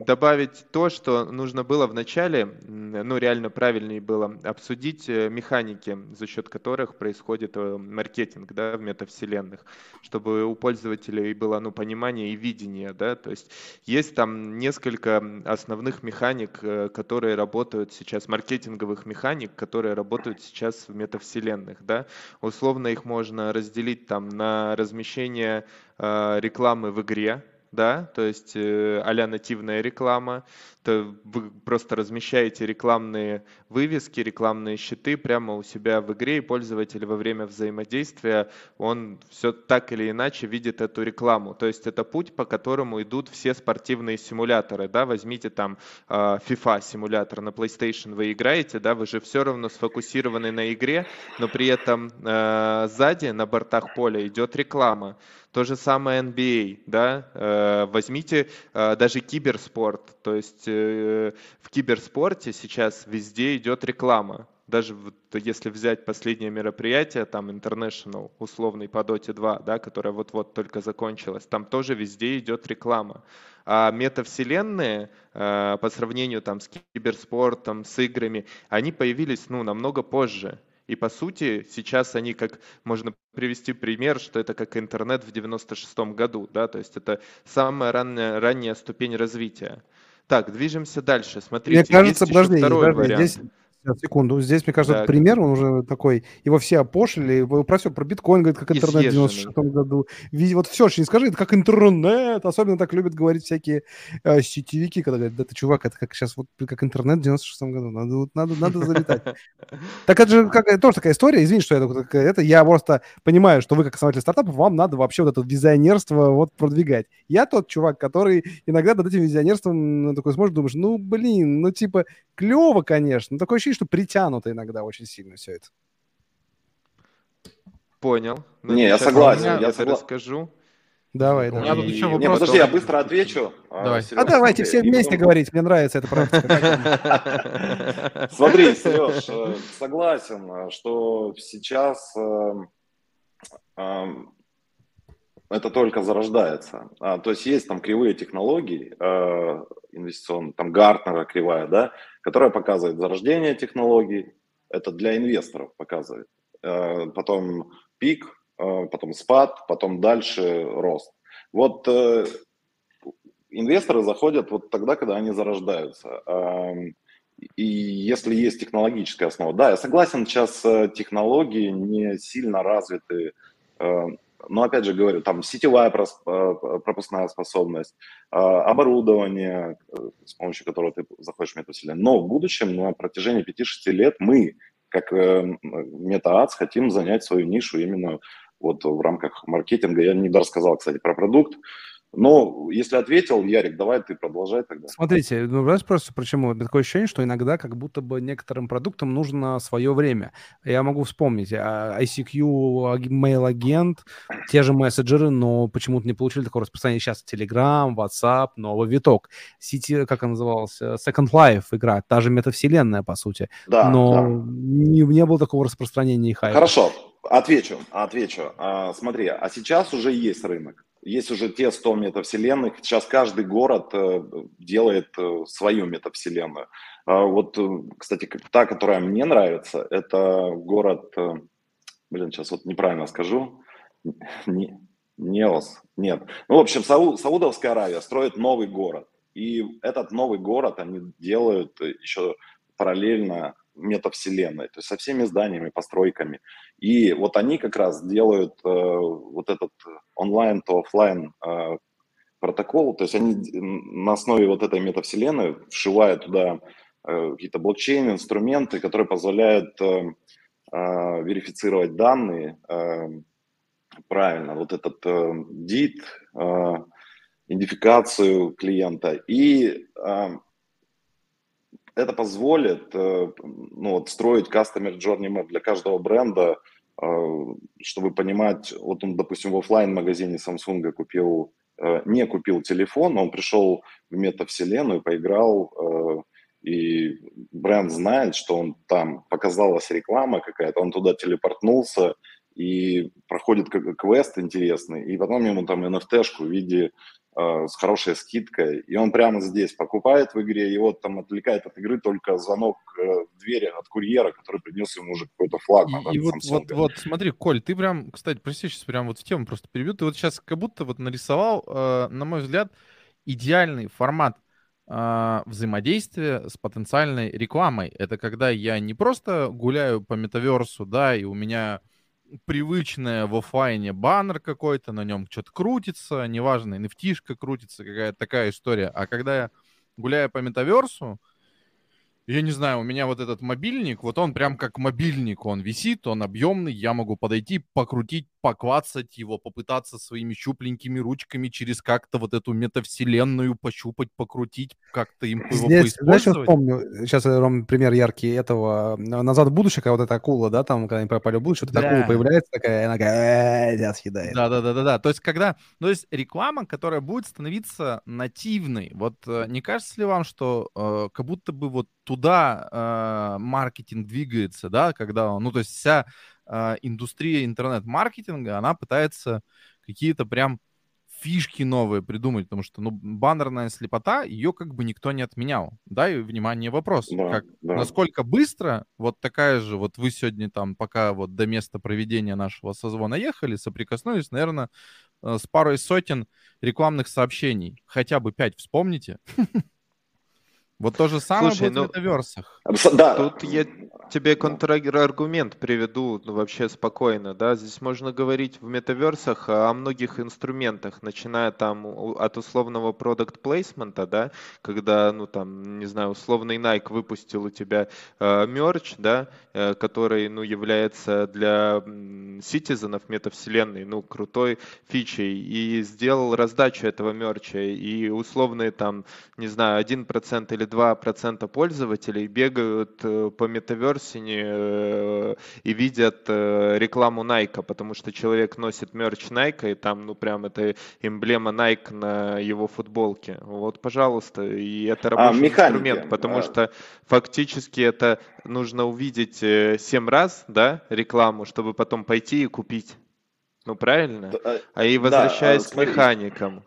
добавить то, что нужно было в начале, м, ну, реально правильнее было обсудить э, механики, за счет которых происходит э, маркетинг, да, в метавселенных, чтобы у пользователей было, ну, понимание и видение, да, то есть есть там несколько основных механик, э, которые работают сейчас, маркетинговых механик, которые работают сейчас в метавселенных, да, условно их можно разделить там на размещение э, рекламы в игре, да, то есть э, а-ля нативная реклама, то вы просто размещаете рекламные вывески, рекламные щиты прямо у себя в игре, и пользователь во время взаимодействия, он все так или иначе видит эту рекламу. То есть это путь, по которому идут все спортивные симуляторы, да, возьмите там э, FIFA симулятор на PlayStation вы играете, да, вы же все равно сфокусированы на игре, но при этом э, сзади на бортах поля идет реклама. То же самое NBA, да, э, возьмите э, даже киберспорт, то есть э, в киберспорте сейчас везде идет реклама. Даже вот если взять последнее мероприятие, там International, условный по Dota 2, да, которое вот-вот только закончилось, там тоже везде идет реклама. А метавселенные, по сравнению там с киберспортом, с играми, они появились, ну, намного позже. И по сути сейчас они как можно привести пример, что это как интернет в 96 году, да, то есть это самая ранняя, ранняя ступень развития. Так, движемся дальше. Смотрите, Мне кажется, есть еще подожди, второй подожди, вариант. здесь сейчас, секунду, здесь, мне кажется, Так. пример, он уже такой, его все опошили, его про все, про биткоин, говорит, как интернет в Изъезженный. 96 году. Вот все очень скажи, это как интернет, особенно так любят говорить всякие э, сетевики, когда говорят, да ты, чувак, это как сейчас вот как интернет в 96 году, надо, вот надо, надо залетать. Так это же как, тоже такая история, извини, что я это, я просто понимаю, что вы как основатель стартапа, вам надо вообще вот это визионерство вот продвигать. Я тот чувак, который иногда над этим визионерством ну, такой смотришь, думаешь, ну, блин, ну, типа, клево, конечно, но такое ощущение, что притянуто иногда очень сильно все это. Понял. Ну, Не, я согласен, я я согла- расскажу. Давай, У давай. меня тут еще Не, вопрос. подожди, я быстро отвечу. А, Давай. Серёж, А давайте все вместе потом- говорить, мне нравится эта практика. Смотри, Сереж, э, согласен, э, что сейчас э, это только зарождается. А, То есть есть там кривые технологии э, инвестиционные, там Гартнера кривая, да, которая показывает зарождение технологий. Это для инвесторов показывает. Э, Потом пик, э, потом спад, потом дальше рост. Вот э, инвесторы заходят вот тогда, когда они зарождаются. Эм, И если есть технологическая основа. Да, я согласен, сейчас э, технологии не сильно развиты. Но опять же говорю, там сетевая э, пропускная способность, э, оборудование, э, с помощью которого ты заходишь в метавселенную. Но в будущем, на протяжении 5-6 лет, мы, как MetaAds, хотим занять свою нишу именно вот в рамках маркетинга. Я не рассказал, кстати, про продукт. Но если ответил, Ярик, давай ты продолжай тогда. Смотрите, ну раз просто почему? Такое ощущение, что иногда как будто бы некоторым продуктам нужно свое время. Я могу вспомнить а, ICQ, аг- mail-агент, те же мессенджеры, но почему-то не получили такого распространения. Сейчас Telegram, WhatsApp, новый виток. Сети, как она называлась? Second Life игра, та же метавселенная, по сути. Да, но да. не, не было такого распространения и хайпа. Хорошо, отвечу, отвечу. А, смотри, а сейчас уже есть рынок. Есть уже те 100 метавселенных. Сейчас каждый город э, делает э, свою метавселенную. А вот, э, кстати, та, которая мне нравится, это город, блин, сейчас вот неправильно скажу, Не- Неос, нет. Ну, в общем, Сау- Саудовская Аравия строит новый город. И этот новый город они делают еще параллельно метавселенной, то есть со всеми зданиями, постройками. И вот они как раз делают э, вот этот онлайн то офлайн э, протокол, то есть они на основе вот этой метавселенной вшивают туда э, какие-то блокчейн, инструменты, которые позволяют э, э, верифицировать данные э, правильно, вот этот э, э, идентификацию клиента. И э, это позволит э, ну, вот, строить customer journey map для каждого бренда, э, чтобы понимать, вот он, допустим, в офлайн магазине Samsung купил, э, не купил телефон, он пришел в метавселенную, поиграл, и бренд знает, что он там, показалась реклама какая-то, он туда телепортнулся, и проходит квест интересный, и потом ему там NFT-шку в виде э, с хорошей скидкой, и он прямо здесь покупает в игре, его там отвлекает от игры только звонок э, в двери от курьера, который принес ему уже какой-то флагман И, и от вот, вот, вот, смотри, Коль, ты прям, кстати, прости, сейчас прям вот в тему просто перебью. Ты вот сейчас как будто вот нарисовал, э, на мой взгляд, идеальный формат э, взаимодействия с потенциальной рекламой. Это когда я не просто гуляю по метаверсу, да, и у меня привычная в офлайне баннер какой-то, на нем что-то крутится, неважно, nft крутится, какая-то такая история. А когда я гуляю по метаверсу, я не знаю, у меня вот этот мобильник, вот он прям как мобильник, он висит, он объемный, я могу подойти, покрутить, поквацать его, попытаться своими щупленькими ручками через как-то вот эту метавселенную пощупать, покрутить, как-то им его Здесь, знаешь, поиспользовать. вспомню? Сейчас, Ром, пример яркий этого «Назад в будущее», когда вот эта акула, да, там, когда они попали в будущее, вот эта Да. акула появляется такая, и она такая, «Э, съедает. Да, да, да, да, да. То есть, когда, то есть реклама, которая будет становиться нативной. Вот э, не кажется ли вам, что э, как будто бы вот туда э, маркетинг двигается, да, когда, ну, то есть вся индустрия интернет-маркетинга, она пытается какие-то прям фишки новые придумать, потому что, ну, баннерная слепота, ее как бы никто не отменял. Да, и, внимание, вопрос. Да, Как, да. насколько быстро вот такая же, вот вы сегодня там, пока вот до места проведения нашего созвона ехали, соприкоснулись, наверное, э, с парой сотен рекламных сообщений. Хотя бы пять вспомните. Вот то же самое Слушай, будет ну, в метаверсах. Да, Тут я тебе контраргумент приведу ну, вообще спокойно, да. Здесь можно говорить в метаверсах о многих инструментах, начиная там от условного продукт плейсмента, да, когда, ну там, не знаю, условный Nike выпустил у тебя э, мерч, да, э, который, ну, является для ситизенов метавселенной, ну, крутой фичей, и сделал раздачу этого мерча, и условные там, не знаю, 1% или 2% пользователей бегают э, по метаверсине э, и видят э, рекламу Nike, потому что человек носит мерч Nike, и там, ну, прям это эмблема Nike на его футболке. Вот, пожалуйста, и это а, рабочий а, инструмент, потому а... что фактически это нужно увидеть 7 раз, да, рекламу, чтобы потом пойти и купить. Ну, правильно? А и возвращаясь да, к механикам.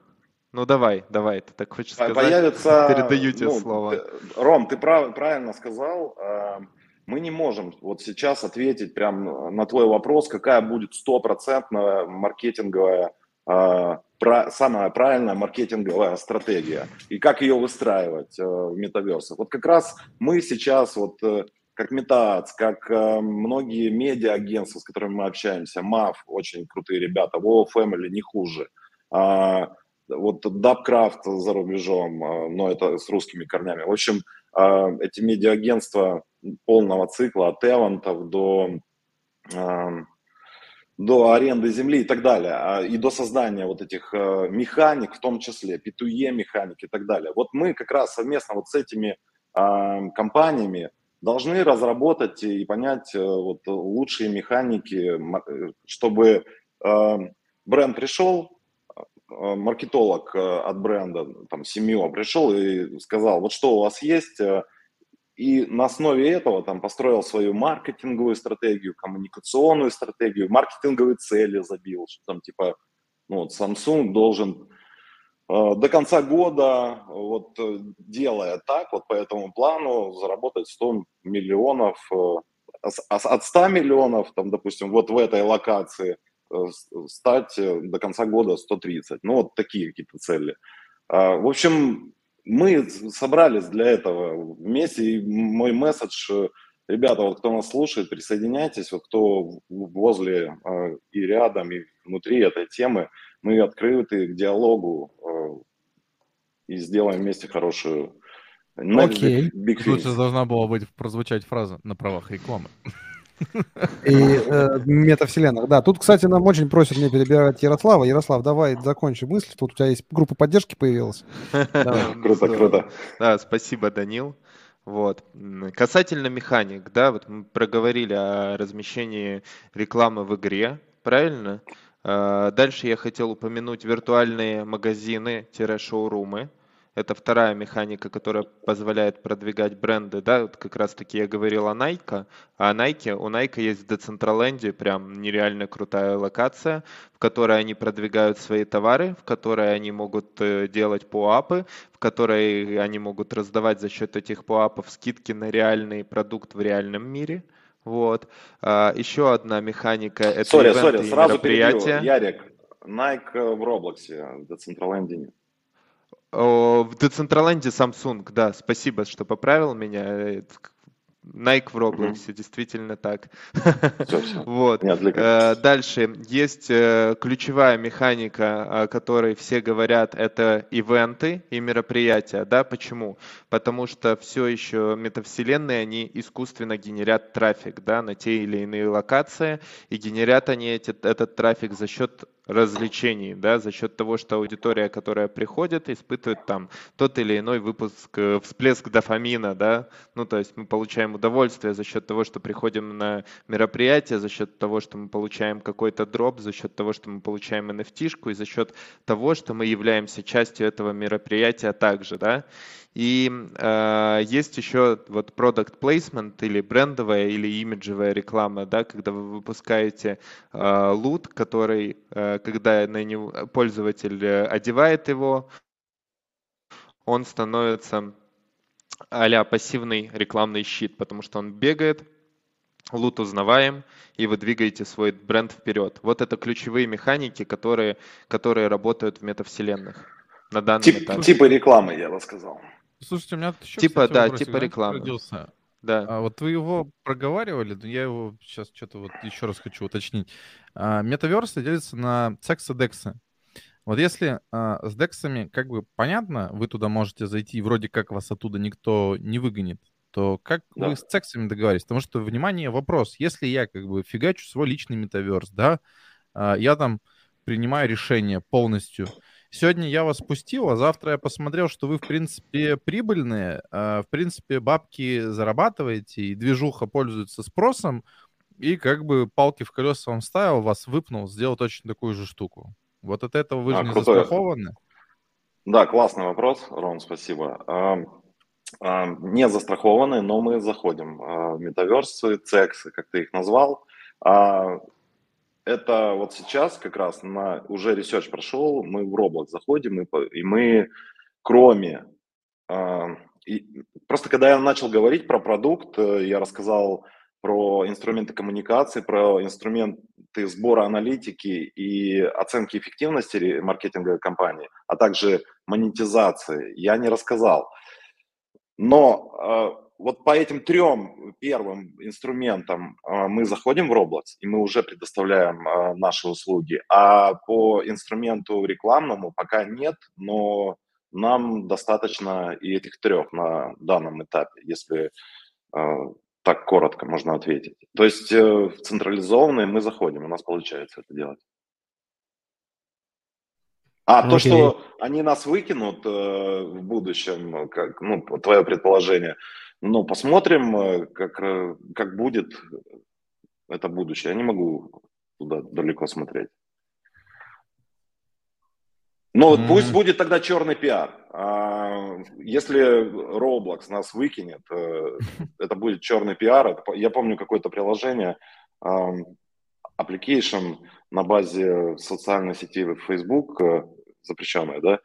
Ну давай, давай, ты так хочешь сказать. Появится, Передаю тебе ну, слово. Ром, ты прав, правильно сказал. А, мы не можем вот сейчас ответить прям на твой вопрос, какая будет стопроцентная маркетинговая, а, самая правильная маркетинговая стратегия и как ее выстраивать э, в метаверсах. Вот как раз мы сейчас вот э, как Метац, как э, многие медиа-агентства, с которыми мы общаемся, МАФ, очень крутые ребята, Wow Family не хуже, а, вот Дабкрафт за рубежом, а, но это с русскими корнями. В общем, а, эти медиа-агентства полного цикла, от Эвантов до, а, до аренды земли и так далее, и до создания вот этих механик, в том числе P2E механик и так далее. Вот мы как раз совместно вот с этими компаниями должны разработать и понять вот лучшие механики, чтобы бренд пришел, Э, маркетолог э, от бренда, там, Семио, пришел и сказал, вот что у вас есть, э, и на основе этого там построил свою маркетинговую стратегию, коммуникационную стратегию, маркетинговые цели забил, что там типа, ну вот Samsung должен до конца года, вот делая так, вот по этому плану, заработать 100 миллионов, от 100 миллионов, там, допустим, вот в этой локации – Э, стать э, до конца года 130. Ну, вот такие какие-то цели. А, в общем, мы собрались для этого вместе, и мой месседж, э, ребята, вот кто нас слушает, присоединяйтесь, вот кто возле и рядом, и внутри этой темы, мы открыты к диалогу и сделаем вместе хорошую Окей. Тут должна была быть прозвучать фраза на правах рекламы и э, метавселенных. Да, тут, кстати, нам очень просят мне перебирать Ярослава. Ярослав, давай закончи мысль. Тут у тебя есть группа поддержки появилась. Круто, круто. Да, спасибо, Данил. Вот. Касательно механик, да, вот мы проговорили о размещении рекламы в игре, правильно? А, дальше я хотел упомянуть виртуальные магазины-шоурумы. Это вторая механика, которая позволяет продвигать бренды. Да, вот как раз таки я говорил о Nike. А Nike, у Nike есть в Децентраленде прям нереально крутая локация, в которой они продвигают свои товары, в которой они могут э, делать поапы, в которой они могут раздавать за счет этих поапов скидки на реальный продукт в реальном мире. Вот. А, еще одна механика это sorry, sorry, сразу мероприятия. Перебью. Ярик, Nike в Роблоксе, в Децентраленде нет. В Децентраленде Samsung, да, спасибо, что поправил меня. Nike в Roblox, mm-hmm. действительно так. Все, все. вот. Э, дальше есть э, ключевая механика, о которой все говорят, это ивенты и мероприятия. Да, почему? Потому что все еще метавселенные, они искусственно генерят трафик, да, на те или иные локации, и генерят они эти, этот трафик за счет развлечений, да, за счет того, что аудитория, которая приходит, испытывает там тот или иной выпуск, э, всплеск дофамина, да, ну, то есть мы получаем удовольствие за счет того, что приходим на мероприятие, за счет того, что мы получаем какой-то дроп, за счет того, что мы получаем NFT-шку и за счет того, что мы являемся частью этого мероприятия также, да, и э, есть еще вот product placement или брендовая или имиджевая реклама, да, когда вы выпускаете э, лут, который, э, когда на него пользователь э, одевает его, он становится а пассивный рекламный щит, потому что он бегает, лут узнаваем, и вы двигаете свой бренд вперед. Вот это ключевые механики, которые, которые работают в метавселенных на данный Тип, этапе. Типа рекламы, я бы сказал. Слушайте, у меня тут еще, Типа, кстати, да, вопрос, типа рекламы. Родился. Да. А вот вы его проговаривали, но я его сейчас что-то вот еще раз хочу уточнить. А, метаверсы делятся на сексы дексы. Вот если а, с дексами как бы понятно, вы туда можете зайти, вроде как вас оттуда никто не выгонит, то как да. вы с сексами договорились? Потому что, внимание, вопрос. Если я как бы фигачу свой личный метаверс, да, а, я там принимаю решение полностью, Сегодня я вас пустил, а завтра я посмотрел, что вы, в принципе, прибыльные, э, в принципе, бабки зарабатываете, и движуха пользуется спросом, и как бы палки в колеса вам ставил, вас выпнул, сделал точно такую же штуку. Вот от этого вы а, же не застрахованы. крутой. Да, классный вопрос, Ром, спасибо. А, а, не застрахованы, но мы заходим. А, метаверсы, цексы, как ты их назвал. А, это вот сейчас как раз на, уже research прошел, мы в Roblox заходим, и, и мы кроме... А, и, просто когда я начал говорить про продукт, э, я рассказал про инструменты коммуникации, про инструменты сбора аналитики и оценки эффективности маркетинговой кампании, а также монетизации, я не рассказал. Но э, вот по этим трем первым инструментам э, мы заходим в Roblox, и мы уже предоставляем э, наши услуги. А по инструменту рекламному пока нет, но нам достаточно и этих трех на данном этапе, если так коротко можно ответить. То есть в централизованные мы заходим, у нас получается это делать. А okay. то, что они нас выкинут э, в будущем, как, ну, твое предположение, ну, посмотрим, э, как, э, как будет это будущее. Я не могу туда далеко смотреть. Но mm-hmm. пусть будет тогда черный пиар. А если Roblox нас выкинет, э, это будет черный пиар. Я помню какое-то приложение, application на базе социальной сети Facebook, запрещенная, да,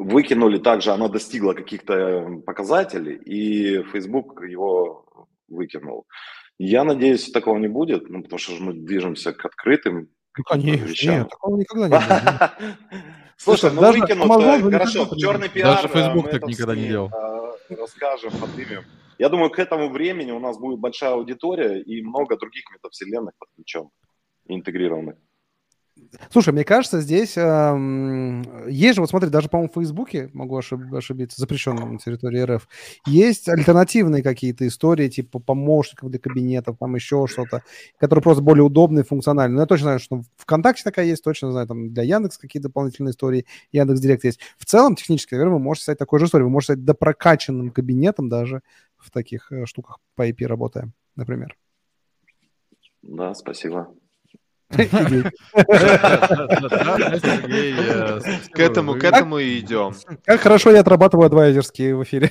выкинули также, оно достигло каких-то показателей, и Facebook его выкинул. Я надеюсь, такого не будет, ну, потому что мы движемся к открытым ну, конечно, вещам. нет, такого никогда не будет. Слушай, ну выкинут, э, хорошо, черный пиар. Даже Facebook так никогда не делал. Расскажем, поднимем. Я думаю, к этому времени у нас будет большая аудитория и много других метавселенных подключенных, интегрированных. Слушай, мне кажется, здесь э, есть же, вот смотри, даже, по-моему, в Фейсбуке, могу ошиб- ошибиться, запрещенном на территории РФ, есть альтернативные какие-то истории, типа помощников для кабинетов, там еще что-то, которые просто более удобные, функциональные. Но я точно знаю, что ВКонтакте такая есть, точно знаю, там для Яндекс какие-то дополнительные истории, Яндекс Директ есть. В целом, технически, наверное, вы можете стать такой же историей. Вы можете стать допрокачанным кабинетом даже в таких э, штуках по IP работая, например. Да, спасибо. К этому, к этому и идем. Как хорошо я отрабатываю адвайзерские в эфире.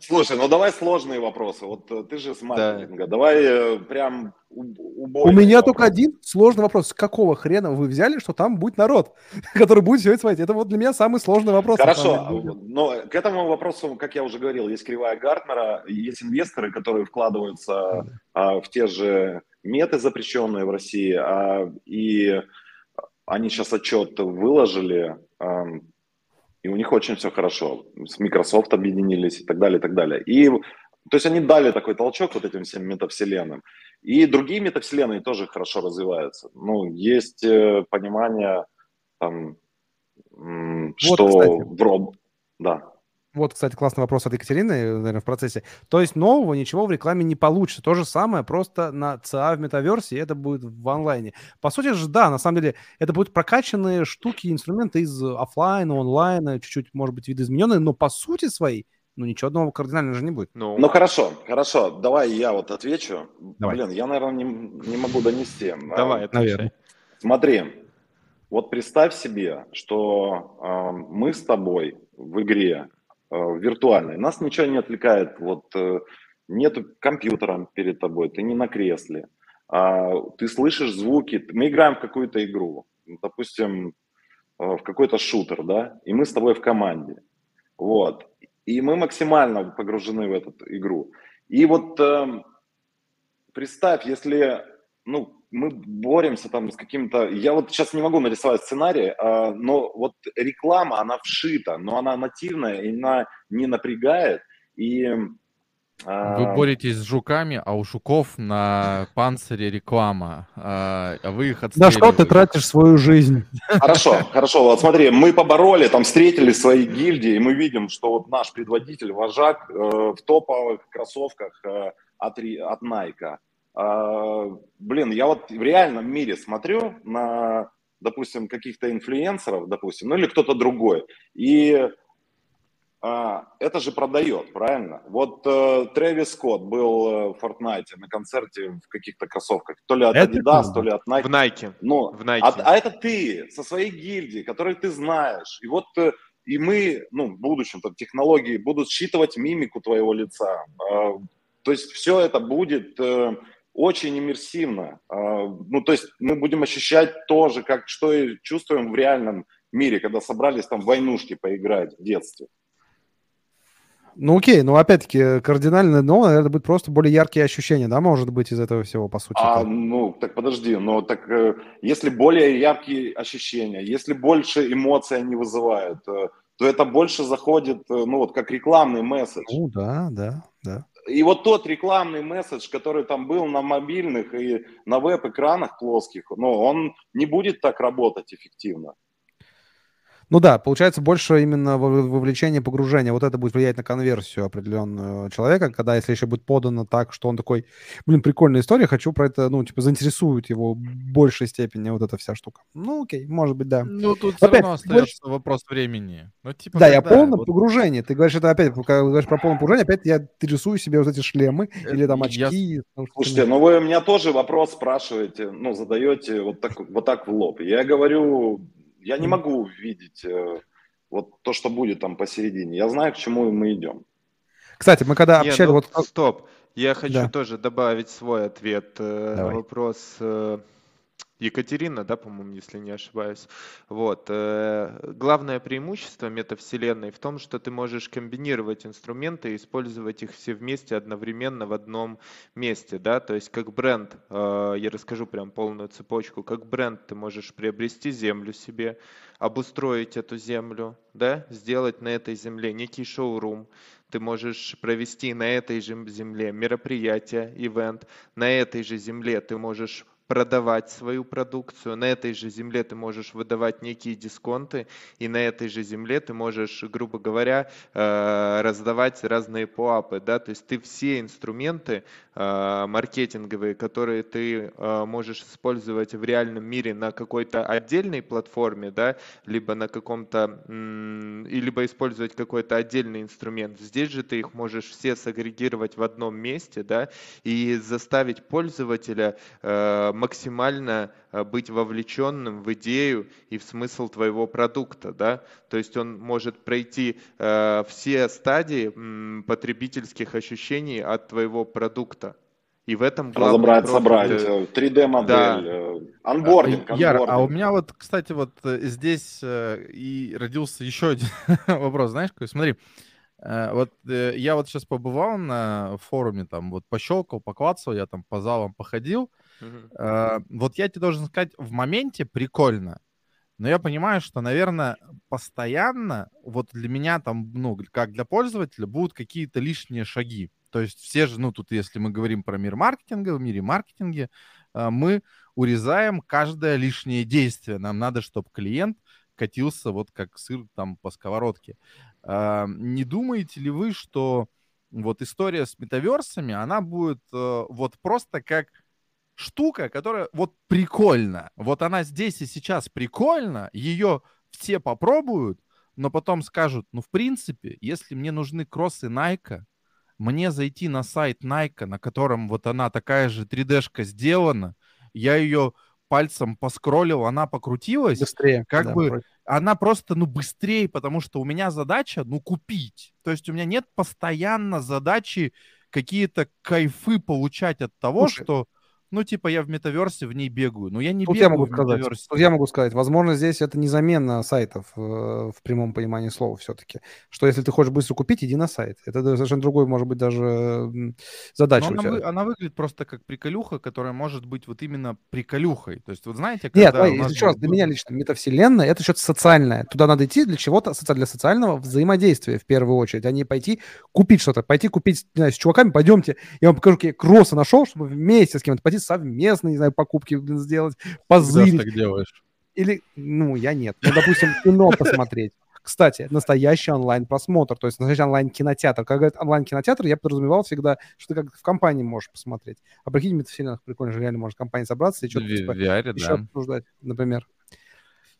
Слушай, ну давай сложные вопросы. Вот э, ты же с маркетинга. Давай э, прям У меня только один сложный вопрос. С какого хрена вы взяли, что там будет народ, который будет все это смотреть? Это вот для меня самый сложный вопрос. Хорошо, но к этому вопросу, как я уже говорил, есть кривая Гартнера, есть инвесторы, которые вкладываются а, в те же меты, запрещенные в России, а, и они сейчас отчет выложили, а, и у них очень все хорошо. С Microsoft объединились и так далее, и так далее. И, то есть они дали такой толчок вот этим всем метавселенным. И другие метавселенные тоже хорошо развиваются. Ну, есть э, понимание, там, вот, что кстати. в роб... Да. Вот, кстати, классный вопрос от Екатерины, наверное, в процессе. То есть нового ничего в рекламе не получится. То же самое, просто на ЦА в метаверсе, и это будет в онлайне. По сути же, да, на самом деле, это будут прокачанные штуки, инструменты из офлайна, онлайна, чуть-чуть, может быть, видоизмененные, но по сути своей, ну, ничего одного кардинального же не будет. Ну, ну хорошо, хорошо, давай я вот отвечу. Давай. Блин, я, наверное, не, не могу донести. Давай, а, наверное. Смотри, вот представь себе, что э, мы с тобой в игре виртуальной. Нас ничего не отвлекает, вот э, нет компьютера перед тобой, ты не на кресле, а ты слышишь звуки, мы играем в какую-то игру, допустим, э, в какой-то шутер, да, и мы с тобой в команде, вот, и мы максимально погружены в эту игру. И вот э, представь, если, ну, мы боремся там с каким-то... Я вот сейчас не могу нарисовать сценарий, а, но вот реклама, она вшита, но она нативная, и она не напрягает, и... А, вы боретесь с жуками, а у жуков на панцире реклама, а, а вы их отстреливаете. На что ты тратишь свою жизнь? Хорошо, хорошо. Вот смотри, мы побороли, там встретили свои гильдии, и мы видим, что вот наш предводитель, вожак э, в топовых кроссовках э, от, от Nike. Э, блин, я вот в реальном мире смотрю на, допустим, каких-то инфлюенсеров, допустим, ну или кто-то другой, и а, это же продает, правильно? Вот э, Трэвис Скотт был э, в Fortnite на концерте в каких-то кроссовках, то ли от Это Adidas, правда. то ли от Nike. В Nike. Ну, В Nike. а, а это ты со своей гильдии, которую ты знаешь. И вот э, и мы, ну, в будущем там технологии будут считывать мимику твоего лица. А, то есть все это будет э, очень иммерсивно. А, ну, то есть мы будем ощущать то же, как что и чувствуем в реальном мире, когда собрались там в войнушки поиграть в детстве. Ну окей, но опять-таки кардинально новое, это будет просто более яркие ощущения, да, может быть, из этого всего, по сути. А, ну, так подожди, но так э, если более яркие ощущения, если больше эмоций они вызывают, э, то это больше заходит, э, ну, вот как рекламный месседж. Ну да, да, да. И вот тот рекламный месседж, который там был на мобильных и на веб-экранах плоских, ну, он не будет так работать эффективно. Ну да, получается больше именно во- вовлечение, погружение. Вот это будет влиять на конверсию определенного человека, когда если еще будет подано так, что он такой, блин, прикольная история, хочу про это, ну, типа, заинтересует его в большей степени вот эта вся штука. Ну окей, может быть, да. Ну, тут все Опять, равно ты говоришь- остается вопрос времени. Ну, типа, Да, я когда? полное Вот, погружение. Ты говоришь это опять, когда говоришь про полное погружение, опять я рисую себе вот эти шлемы Э, или там я очки. наушниками. Слушайте, ну вы меня тоже вопрос спрашиваете, ну, задаете вот так вот, так в лоб. Я говорю, я не могу видеть э, вот то, что будет там посередине. Я знаю, к чему мы идем. Кстати, мы когда Не, общались, ну, вот стоп. Я хочу Да. тоже добавить свой ответ э, на Давай. вопрос э, Екатерина, да, по-моему, если не ошибаюсь. Вот. э, Главное преимущество метавселенной в том, что ты можешь комбинировать инструменты и использовать их все вместе одновременно в одном месте, да, то есть как бренд, э, я расскажу прям полную цепочку, как бренд ты можешь приобрести землю себе, обустроить эту землю, да, сделать на этой земле некий шоурум, ты можешь провести на этой же земле мероприятие, ивент, на этой же земле ты можешь продавать свою продукцию, на этой же земле ты можешь выдавать некие дисконты, и на этой же земле ты можешь, грубо говоря, э, раздавать разные поапы, да, то есть ты все инструменты э, маркетинговые, которые ты э, можешь использовать в реальном мире на какой-то отдельной платформе, да, либо на каком-то, либо использовать какой-то отдельный инструмент. Здесь же ты их можешь все сагрегировать в одном месте, да, и заставить пользователя максимально э, быть вовлеченным в идею и в смысл твоего продукта, да, то есть он может пройти э, все стадии потребительских ощущений от твоего продукта. И в этом главный Разобрать, профит, собрать, э, э, 3D-модель, э, анбординг, Яр, а у меня вот, кстати, вот здесь и родился еще один вопрос, знаешь, какой? Смотри, вот я вот сейчас побывал на форуме, там вот пощелкал, поклацал, я там по залам походил. Э, Вот я тебе должен сказать, в моменте прикольно, но я понимаю, что, наверное, постоянно вот для меня там, ну, как для пользователя, будут какие-то лишние шаги. То есть все же, ну, тут, если мы говорим про мир маркетинга, в мире маркетинга, э, мы урезаем каждое лишнее действие. Нам надо, чтобы клиент катился вот как сыр там по сковородке. А, Не думаете ли вы, что вот история с метаверсами, она будет э, вот просто как штука, которая вот прикольно. Вот она здесь и сейчас прикольно, ее все попробуют, но потом скажут, ну, в принципе, если мне нужны кроссы Nike, мне зайти на сайт Nike, на котором вот она такая же 3D-шка сделана, я ее пальцем поскроллил, она покрутилась, быстрее. как да, бы про- она просто, ну, быстрее, потому что у меня задача, ну, купить. То есть у меня нет постоянно задачи какие-то кайфы получать от того, Слушай. что, ну, типа, я в метаверсе в ней бегаю. Но я не Тут бегаю я могу в сказать, метаверсе. тут я могу сказать, возможно, здесь это не замена сайтов э, в прямом понимании слова все-таки. Что если ты хочешь быстро купить, иди на сайт. Это совершенно другой, может быть, даже задача Но у она, тебя. она выглядит просто как приколюха, которая может быть вот именно приколюхой. То есть, вот знаете, Нет, когда давай, у нас еще раз, для меня лично метавселенная это что-то социальное. Туда надо идти для чего-то, для социального взаимодействия в первую очередь, а не пойти купить что-то. Пойти купить, не знаю, с чуваками, пойдемте, я вам покажу, какие кроссы нашел, чтобы вместе с кем-то пойти совместно, не знаю, покупки блин, сделать, Когда позырить. так делаешь? Или, ну, я нет. Ну, допустим, кино посмотреть. Кстати, настоящий онлайн-просмотр, то есть настоящий онлайн-кинотеатр. Когда говорят онлайн-кинотеатр, я подразумевал всегда, что ты как в компании можешь посмотреть. А прикинь, метавселенных прикольно же реально может компания собраться и что-то В типа, VR, еще да. обсуждать, например.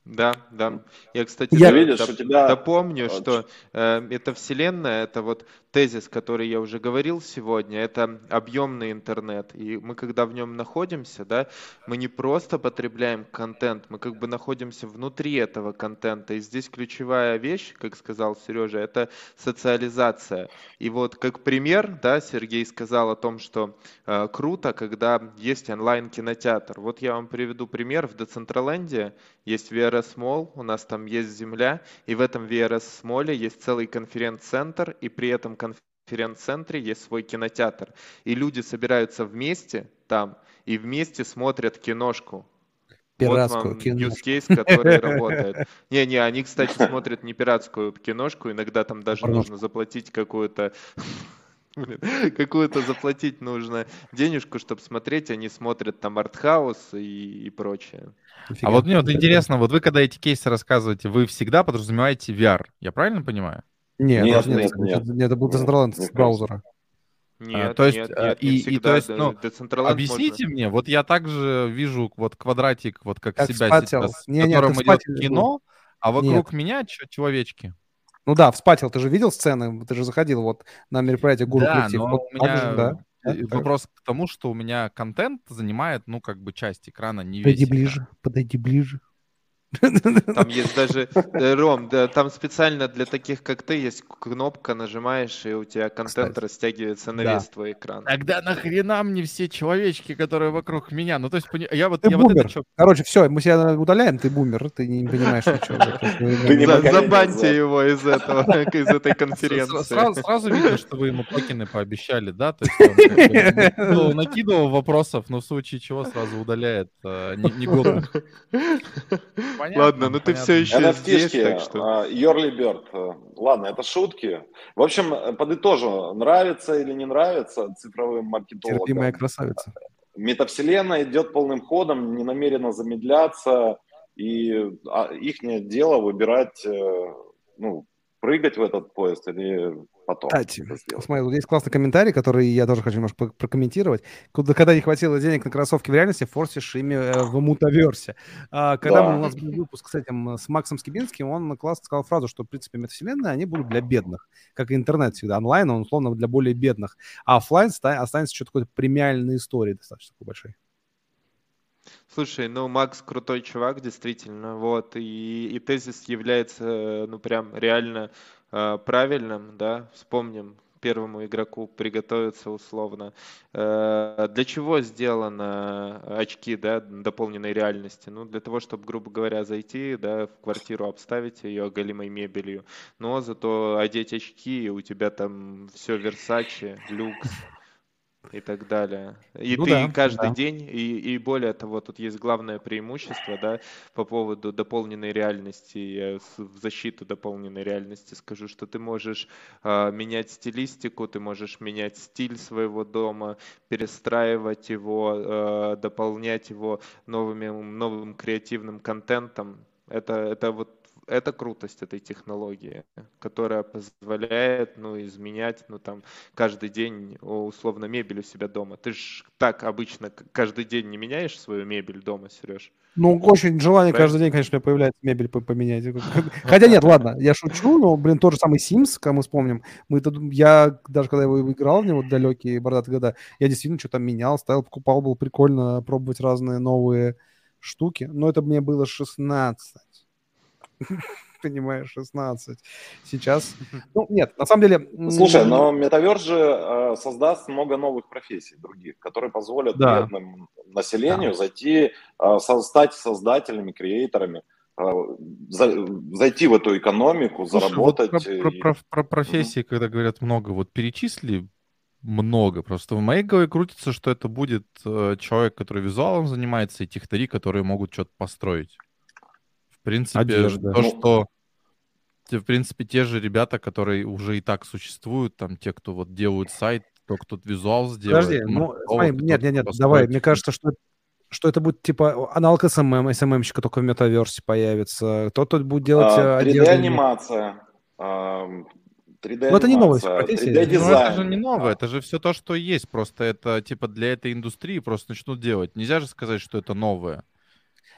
Да, да. Я, кстати, Я- доп- Видишь, доп- у тебя- допомню, э, что э, эта вселенная, это вот тезис, который я уже говорил сегодня, это объемный интернет. И мы, когда в нем находимся, да, мы не просто потребляем контент, мы как бы находимся внутри этого контента. И здесь ключевая вещь, как сказал Сережа, это социализация. И вот как пример, да, Сергей сказал о том, что э, круто, когда есть онлайн-кинотеатр. Вот я вам приведу пример. В Децентраленде есть VRS Mall, у нас там есть земля, и в этом VRS Mall есть целый конференц-центр, и при этом конференц-центре есть свой кинотеатр. И люди собираются вместе там и вместе смотрят киношку. Пиратскую вот вам киношку. use case, который работает. Не-не, они, кстати, смотрят не пиратскую киношку, иногда там даже нужно заплатить какую-то какую-то заплатить нужно денежку, чтобы смотреть, они смотрят там артхаус и, и прочее. Нифига. А вот мне вот интересно, вот вы когда эти кейсы рассказываете, вы всегда подразумеваете VR, я правильно понимаю? Нет, Нет, даже нет, нет, это- нет. это- был Нет, Decentraland с браузера. Нет, А, то есть, нет, э, нет, не и- и всегда. то есть, ну, Объясните можно- мне, вот я также вижу вот квадратик, вот как, Как себя вспатил. сейчас, Не, не, котором ты идет кино, а вокруг меня чё- человечки. Ну да, вспатил. Ты же видел сцены? Ты же заходил вот на мероприятие Гуру Да, Коллектив. но Вот у так же, меня да. э, вопрос к тому, что у меня контент занимает, ну, как бы часть экрана, не весь Подойди экран. ближе, подойди ближе. Там есть даже, э, Ром, да, там специально для таких, как ты, есть кнопка, нажимаешь, и у тебя контент Кстати. растягивается на Да. весь твой экран. Тогда нахрена мне все человечки, которые вокруг меня? Ну, то есть, я вот, Ты я вот это бумер. чё- Короче, все, мы себя удаляем, ты бумер, ты не понимаешь ничего. Забаньте его из этого, из этой конференции. Сразу, видно, что вы ему токены пообещали, да? То есть накидывал, вопросов, но в случае чего сразу удаляет э, не- негодных. Понятно, Ладно, ну ты понятно. все еще здесь, NFT-шки, так что... а, Йорли Бёрд. э, Ладно, это шутки. В общем, подытожу. Нравится или не нравится цифровым маркетологам? Терпимая красавица. Метавселенная идет полным ходом, не намерена замедляться, и их дело выбирать, э, ну, прыгать в этот поезд или потом. Кстати, тут есть классный комментарий, который я тоже хочу немножко про- прокомментировать. Куда, когда не хватило денег на кроссовки в реальности, форсишь ими э, в метаверсе. А, когда Да. у нас был выпуск с этим, с Максом Скибинским, он классно сказал фразу, что, в принципе, метавселенные, они будут для бедных. Как и интернет всегда. Онлайн, он, условно, для более бедных. А оффлайн ста- останется что-то какой-то премиальной истории достаточно большой. Слушай, ну Макс крутой чувак, действительно, вот, и, и тезис является, ну прям реально э, правильным, да, вспомним первому игроку приготовиться условно. Э, Для чего сделаны очки, да, дополненной реальности? Ну, для того, чтобы, грубо говоря, зайти, да, в квартиру, обставить ее оголимой мебелью, но зато одеть очки, и у тебя там все Версаче, люкс, и так далее. И Ну ты да, каждый да. день, и, и более того, тут есть главное преимущество, да, по поводу дополненной реальности, я в защиту дополненной реальности скажу, что ты можешь а, менять стилистику, ты можешь менять стиль своего дома, перестраивать его, а, дополнять его новыми, новым креативным контентом. Это, это вот это крутость этой технологии, которая позволяет, ну, изменять, ну, там, каждый день, условно, мебель у себя дома. Ты же так обычно каждый день не меняешь свою мебель дома, Сереж? Ну, очень желание Правильно. каждый день, конечно, у меня появляется мебель по- поменять. Хотя нет, ладно, я шучу, но, блин, тот же самый Sims, как мы вспомним, мы тут, я даже когда его играл в него далекие бородатые года, я действительно что-то менял, ставил, покупал, было прикольно пробовать разные новые штуки, но это мне было 16. Понимаешь, 16. Сейчас, ну, нет, на самом деле... Слушай, но метаверс же э, создаст много новых профессий других, которые позволят Да. бедным населению зайти, э, стать создателями, креаторами, э, за- зайти в эту экономику, Слушай, вот заработать. про, про- и- про- про профессии, когда говорят много, вот перечисли много. Просто в моей голове крутится, что это будет человек, который визуалом занимается, и технари, которые могут что-то построить. В принципе, Одежда. то, Ну. что в принципе, те же ребята, которые уже и так существуют, там те, кто вот делают сайт, кто кто визуал сделает. Подожди, ну, смотри, кто нет, кто нет, нет, давай, мне кажется, что что это будет типа аналог SMM, SMM-щика только в метаверсе появится. Кто-то будет делать А, э, одежду. 3D-анимация. ам, 3D Ну, это не новая анимация, профессия. 3D Ну, это же не новое, это же все то, что есть. Просто это типа для этой индустрии просто начнут делать. Нельзя же сказать, что это новое.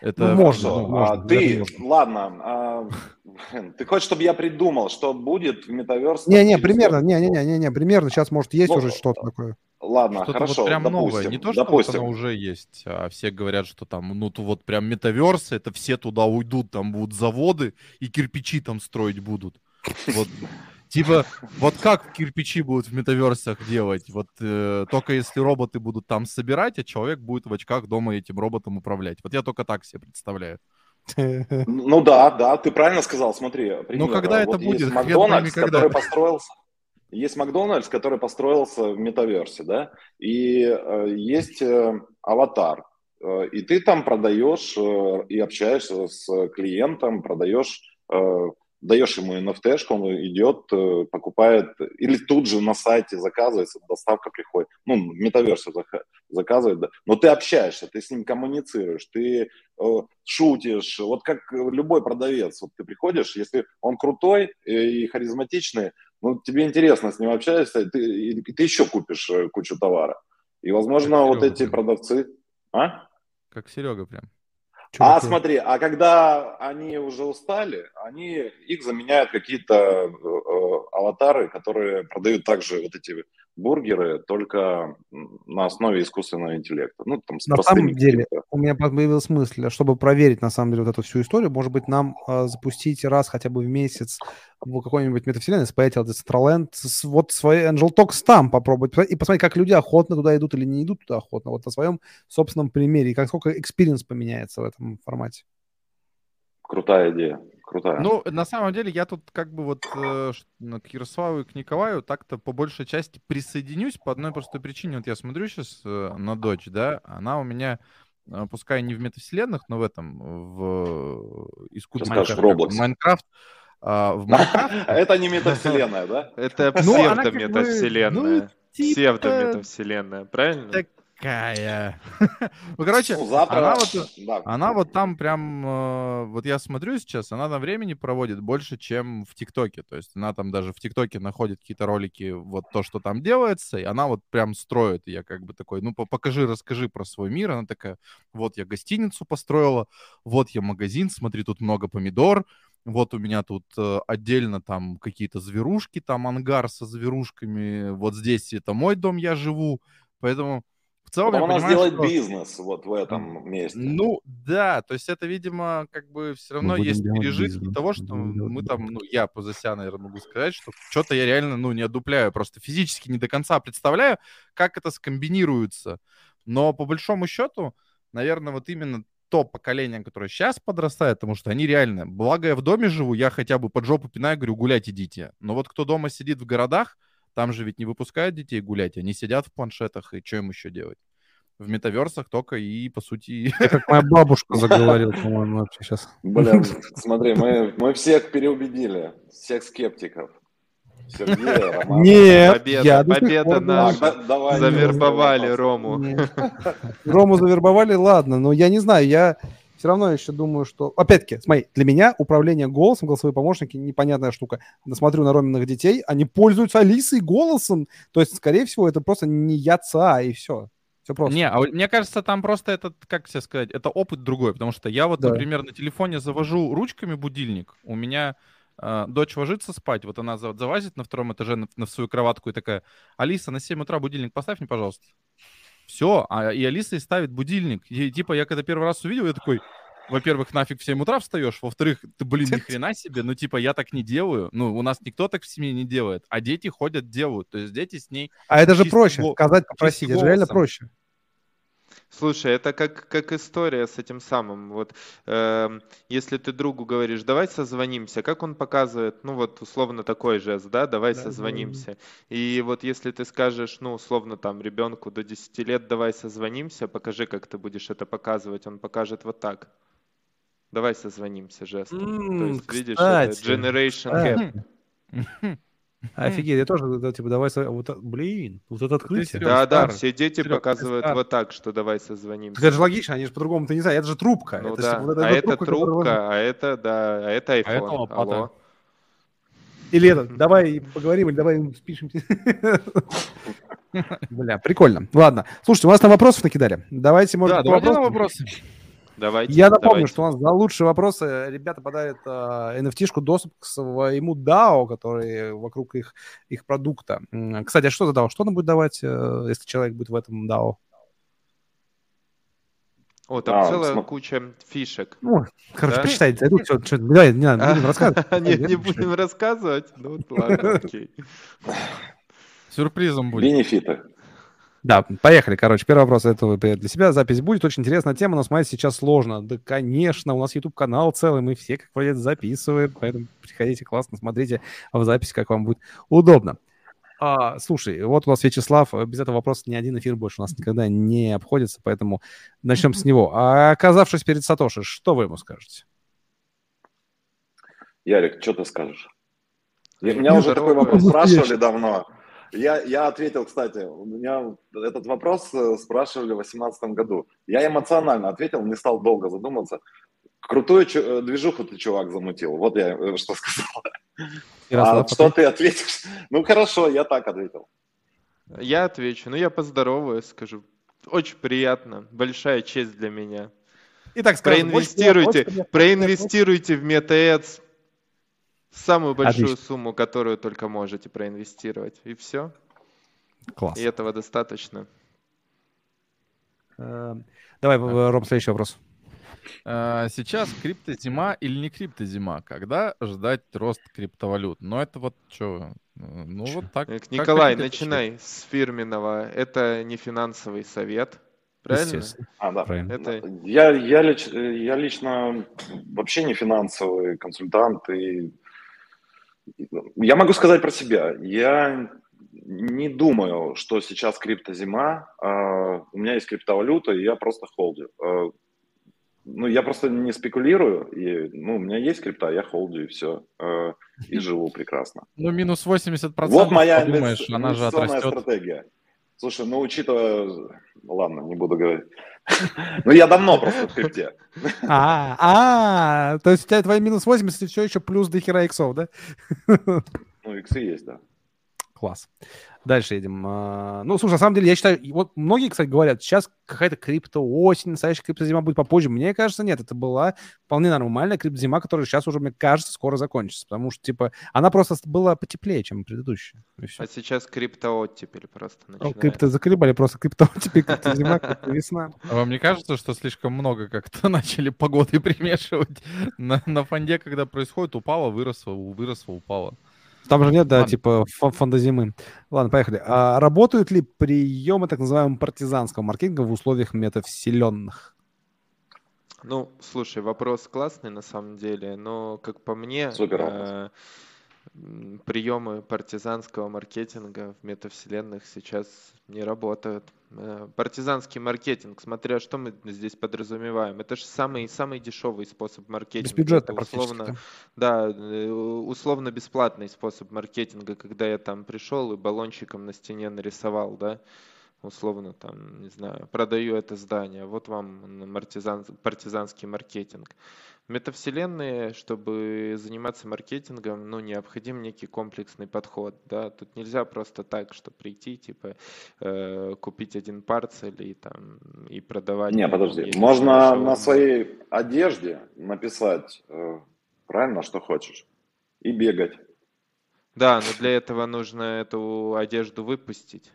Это Ну, можно, ну, можно, а ты, можно. ладно, а, ты хочешь, чтобы я придумал, что будет в метаверс? Не-не, через примерно, год? не-не-не, примерно сейчас может есть Ну, уже что-то такое. Ладно, что-то хорошо, вот прям допустим, новое. Не то, что вот допустим. оно уже есть, а все говорят, что там, ну, то вот прям метаверсы, это все туда уйдут, там будут заводы и кирпичи там строить будут. Вот, типа, вот как кирпичи будут в метаверсах делать? Вот э, только если роботы будут там собирать, а человек будет в очках дома этим роботом управлять. Вот я только так себе представляю. Ну да, да, ты правильно сказал, смотри. пример. когда это Вот будет? Есть Макдональдс, который построился. Есть Макдональдс, который построился в метаверсе, да, и э, есть э, аватар, Э, и ты там продаешь э, и общаешься с клиентом, продаешь, э, даешь ему NFT, он идет, э, покупает, или тут же на сайте заказывается, доставка приходит, ну, зака- заказывает, да. но ты общаешься, ты с ним коммуницируешь, ты э, шутишь, вот как любой продавец, вот ты приходишь, если он крутой и харизматичный, ну, тебе интересно с ним общаешься, и ты, и ты еще купишь э, кучу товара. И, возможно, Как вот Серега эти прям. продавцы... А? Как Серега прям. А Чуваки. смотри, а когда они уже устали, они их заменяют какие-то э, э, аватары, которые продают также вот эти бургеры, только на основе искусственного интеллекта. Ну, там, с На самом деле, у меня появилась мысль, чтобы проверить, на самом деле, вот эту всю историю, может быть, нам а, запустить раз хотя бы в месяц в какой-нибудь метавселенной, взять Decentraland, с- вот свой Angel Talks там попробовать, и посмотреть, как люди охотно туда идут или не идут туда охотно, вот на своем собственном примере, и как сколько experience поменяется в этом формате. Крутая идея, крутая. Ну, на самом деле, я тут как бы вот э, ну, к Ярославу и к Николаю так-то по большей части присоединюсь по одной простой причине. Вот я смотрю сейчас на дочь, да, она у меня, э, пускай не в метавселенных, но в этом, в искусственном... скажешь, в. Minecraft. а, в Майнкрафт. Это не метавселенная, да? Это Ну, бы, псевдометавселенная. ну, типа Псевдометавселенная, правильно? Такая. Ну, короче, Ну, завтра, она вот да. Она вот там прям, э, вот я смотрю сейчас, она там времени проводит больше, чем в ТикТоке. То есть она там даже в ТикТоке находит какие-то ролики, вот то, что там делается, и она вот прям строит. И я как бы такой, ну по- покажи, расскажи про свой мир. Она такая, вот я гостиницу построила, вот я магазин, смотри, тут много помидор, вот у меня тут э, отдельно там какие-то зверушки, там ангар со зверушками, вот здесь это мой дом, я живу. Поэтому в целом Потом я она понимаю, что- бизнес вот в этом месте. ну, да, то есть это, видимо, как бы все равно есть пережитки бизнес, того, мы что делать мы там, ну, я по себя, наверное, могу сказать, что что-то я реально, ну, не одупляю, просто физически не до конца представляю, как это скомбинируется. Но по большому счету, наверное, вот именно то поколение, которое сейчас подрастает, потому что они реально, благо я в доме живу, я хотя бы под жопу пинаю, говорю, гулять идите. Но вот кто дома сидит в городах, там же ведь не выпускают детей гулять, они сидят в планшетах, и что им еще делать? В метаверсах только и, по сути, Это как моя бабушка заговорила, по-моему, вообще сейчас. Блин, смотри, мы, мы всех переубедили, всех скептиков. Сергея, Романа. Нет, Победа, я победа наша. Давай, Завербовали Рому. Рому завербовали, ладно, но я не знаю, я все равно еще думаю, что... Опять-таки, смотри, для меня управление голосом, голосовые помощники, непонятная штука. Смотрю на Роминых детей, они пользуются Алисой голосом, то есть, скорее всего, это просто не я ца, и все. Все просто. Не, а мне кажется, там просто этот, как тебе сказать, это опыт другой, потому что я вот, Да. например, на телефоне завожу ручками будильник, у меня э, дочь ложится спать, вот она за- залазит на втором этаже на, на свою кроватку и такая, Алиса, на 7 утра будильник поставь мне, пожалуйста. Все, а, и Алиса и ставит будильник. И, типа, я когда первый раз увидел, я такой, во-первых, нафиг в 7 утра встаешь, во-вторых, ты, блин, ни хрена себе, ну, типа, я так не делаю, ну, у нас никто так в семье не делает, а дети ходят, делают, то есть дети с ней А это же проще, сказать, попросить, это же реально проще. Слушай, это как, как история с этим самым. Вот, эм, если ты другу говоришь, давай созвонимся, как он показывает, ну вот условно такой жест, да, давай Да, да, созвонимся. И вот если ты скажешь, ну условно там ребенку до 10 лет, давай созвонимся, покажи, как ты будешь это показывать, он покажет вот так. Давай созвонимся жестом. То М, есть, видишь, это кстати, generation кстати. gap. Офигеть, я тоже, да, типа, давай, вот, блин, вот это открытие. Да, да, все дети показывают вот так, что давай созвонимся. Так это же логично, они же по-другому-то не знают, это же трубка. Ну это, да, типа, вот а это трубка, а это, да, а это это iPhone. лопата. Алло. Или это, давай поговорим, или давай спишем. Бля, прикольно. Ладно, слушайте, у нас там вопросов накидали. Давайте, может, Да, давайте на вопросы. Давайте. Я напомню, давайте. что у нас за лучшие вопросы ребята подарят а, NFT-шку доступ к своему DAO, который вокруг их, их продукта. Кстати, а что за DAO? Что он будет давать, э, если человек будет в этом DAO? О, там А, целая смо- куча фишек. Ну, короче, Да? почитайте. Тут что, что, давай, не надо, не будем рассказывать. Не, не Нет, будем рассказывать? Ну ладно, окей. Сюрпризом будет. Бенефиты. Да, поехали, короче. Первый вопрос это вы для себя. Запись будет. Очень интересная тема, но смотреть сейчас сложно. Да, конечно, у нас YouTube-канал целый, мы все, как вроде, записываем, поэтому приходите, классно, смотрите в записи, как вам будет удобно. А, слушай, вот у нас Вячеслав, без этого вопроса ни один эфир больше у нас никогда не обходится, поэтому начнем с него. А оказавшись перед Сатоши, что вы ему скажете? Ярик, что ты скажешь? Я- меня Ну, уже такой вопрос спрашивали давно. Я, я ответил, кстати, у меня этот вопрос э, спрашивали в 2018 году. Я эмоционально ответил, не стал долго задумываться. Крутую чу- э, движуху ты, чувак, замутил. Вот я э, что сказал. Ярослав, а что ты ответишь? Ну, хорошо, я так ответил. Я отвечу. Ну, я поздороваюсь, скажу. Очень приятно. Большая честь для меня. Итак, скажем, Проинвестируйте, проинвестируйте в MetaAds самую большую Отлично. сумму, которую только можете проинвестировать. И все. Класс. И этого достаточно. Э, Давай, э, Ром, следующий вопрос. А, Сейчас криптозима или не криптозима? Когда ждать рост криптовалют? Ну, это вот что? Ну, вот так. Как Николай, начинай с фирменного. Это не финансовый совет. Правильно? А, да. правильно. Это Я, я, лич- я лично вообще не финансовый консультант. И я могу сказать про себя. Я не думаю, что сейчас криптозима. А, У меня есть криптовалюта, и я просто холдю. А, Ну, я просто не спекулирую. И, ну, у меня есть крипта, я холдю, и все. И живу прекрасно. Ну, минус 80%, Вот моя подумаешь, она же отрастет. стратегия. Слушай, ну, учитывая... Ладно, не буду говорить. Ну, я давно просто в крипте. А, а, то есть у тебя твои минус 80 и все еще плюс до хера иксов, да? Ну, иксы есть, да. Класс. Дальше едем. А, Ну, слушай, на самом деле, я считаю, вот многие, кстати, говорят, сейчас какая-то крипто-осень, настоящая криптозима будет попозже. Мне кажется, нет, это была вполне нормальная криптозима, которая сейчас уже, мне кажется, скоро закончится, потому что, типа, она просто была потеплее, чем предыдущая. А сейчас криптооттепель просто Ну, начинается. крипто закрыбали, просто крипто, теперь криптозима, крипто-весна. А вам не кажется, что слишком много как-то начали погоды примешивать на, на фонде, когда происходит, упало, выросло, выросло, упало? Там же нет, да, Ладно. типа фон- фонда зимы. Ладно, поехали. А работают ли приемы так называемого партизанского маркетинга в условиях метавселенных? Ну, слушай, вопрос классный на самом деле, но как по мне, Супер э, приемы партизанского маркетинга в метавселенных сейчас не работают. Э, Партизанский маркетинг, смотря что мы здесь подразумеваем, это же самый самый дешевый способ маркетинга. Бесбюджетно Это условно, да. да, э, условно бесплатный способ маркетинга, когда я там пришел и баллончиком на стене нарисовал, да, условно там, не знаю, продаю это здание, вот вам партизан, партизанский маркетинг. В метавселенные, чтобы заниматься маркетингом, ну, необходим некий комплексный подход, да, тут нельзя просто так, что прийти, типа, э, купить один парцель и там, и продавать. Не, подожди. Можно на своей одежде написать э, правильно, что хочешь. И бегать. Да, но для этого нужно эту одежду выпустить.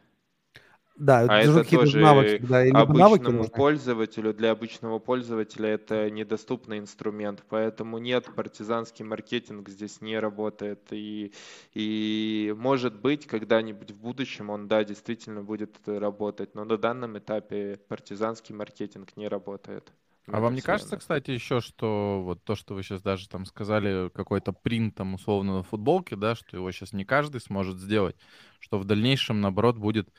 Да, А это тоже навыки, да, навыки обычному нужны. пользователю, для обычного пользователя это недоступный инструмент, поэтому нет, партизанский маркетинг здесь не работает. И, и может быть, когда-нибудь в будущем он, да, действительно будет работать, но на данном этапе партизанский маркетинг не работает. А вам не кажется, кстати, еще, что вот то, что вы сейчас даже там сказали, какой-то принт там условно на футболке, да, что его сейчас не каждый сможет сделать, что в дальнейшем, наоборот, будет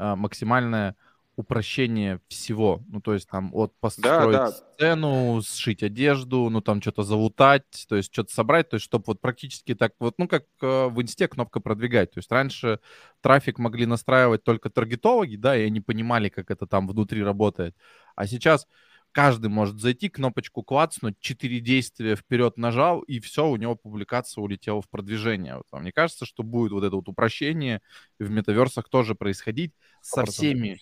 а, максимальная упрощение всего. Ну, то есть там от построить да, да. сцену, сшить одежду, ну, там что-то завутать, то есть что-то собрать, то есть чтобы вот практически так вот, ну, как э, в инсте кнопка продвигать. То есть раньше трафик могли настраивать только таргетологи, да, и они понимали, как это там внутри работает. А сейчас каждый может зайти, кнопочку клацнуть, четыре действия вперед нажал, и все, у него публикация улетела в продвижение. Вот, вам не кажется, что будет вот это вот упрощение в метаверсах тоже происходить со всеми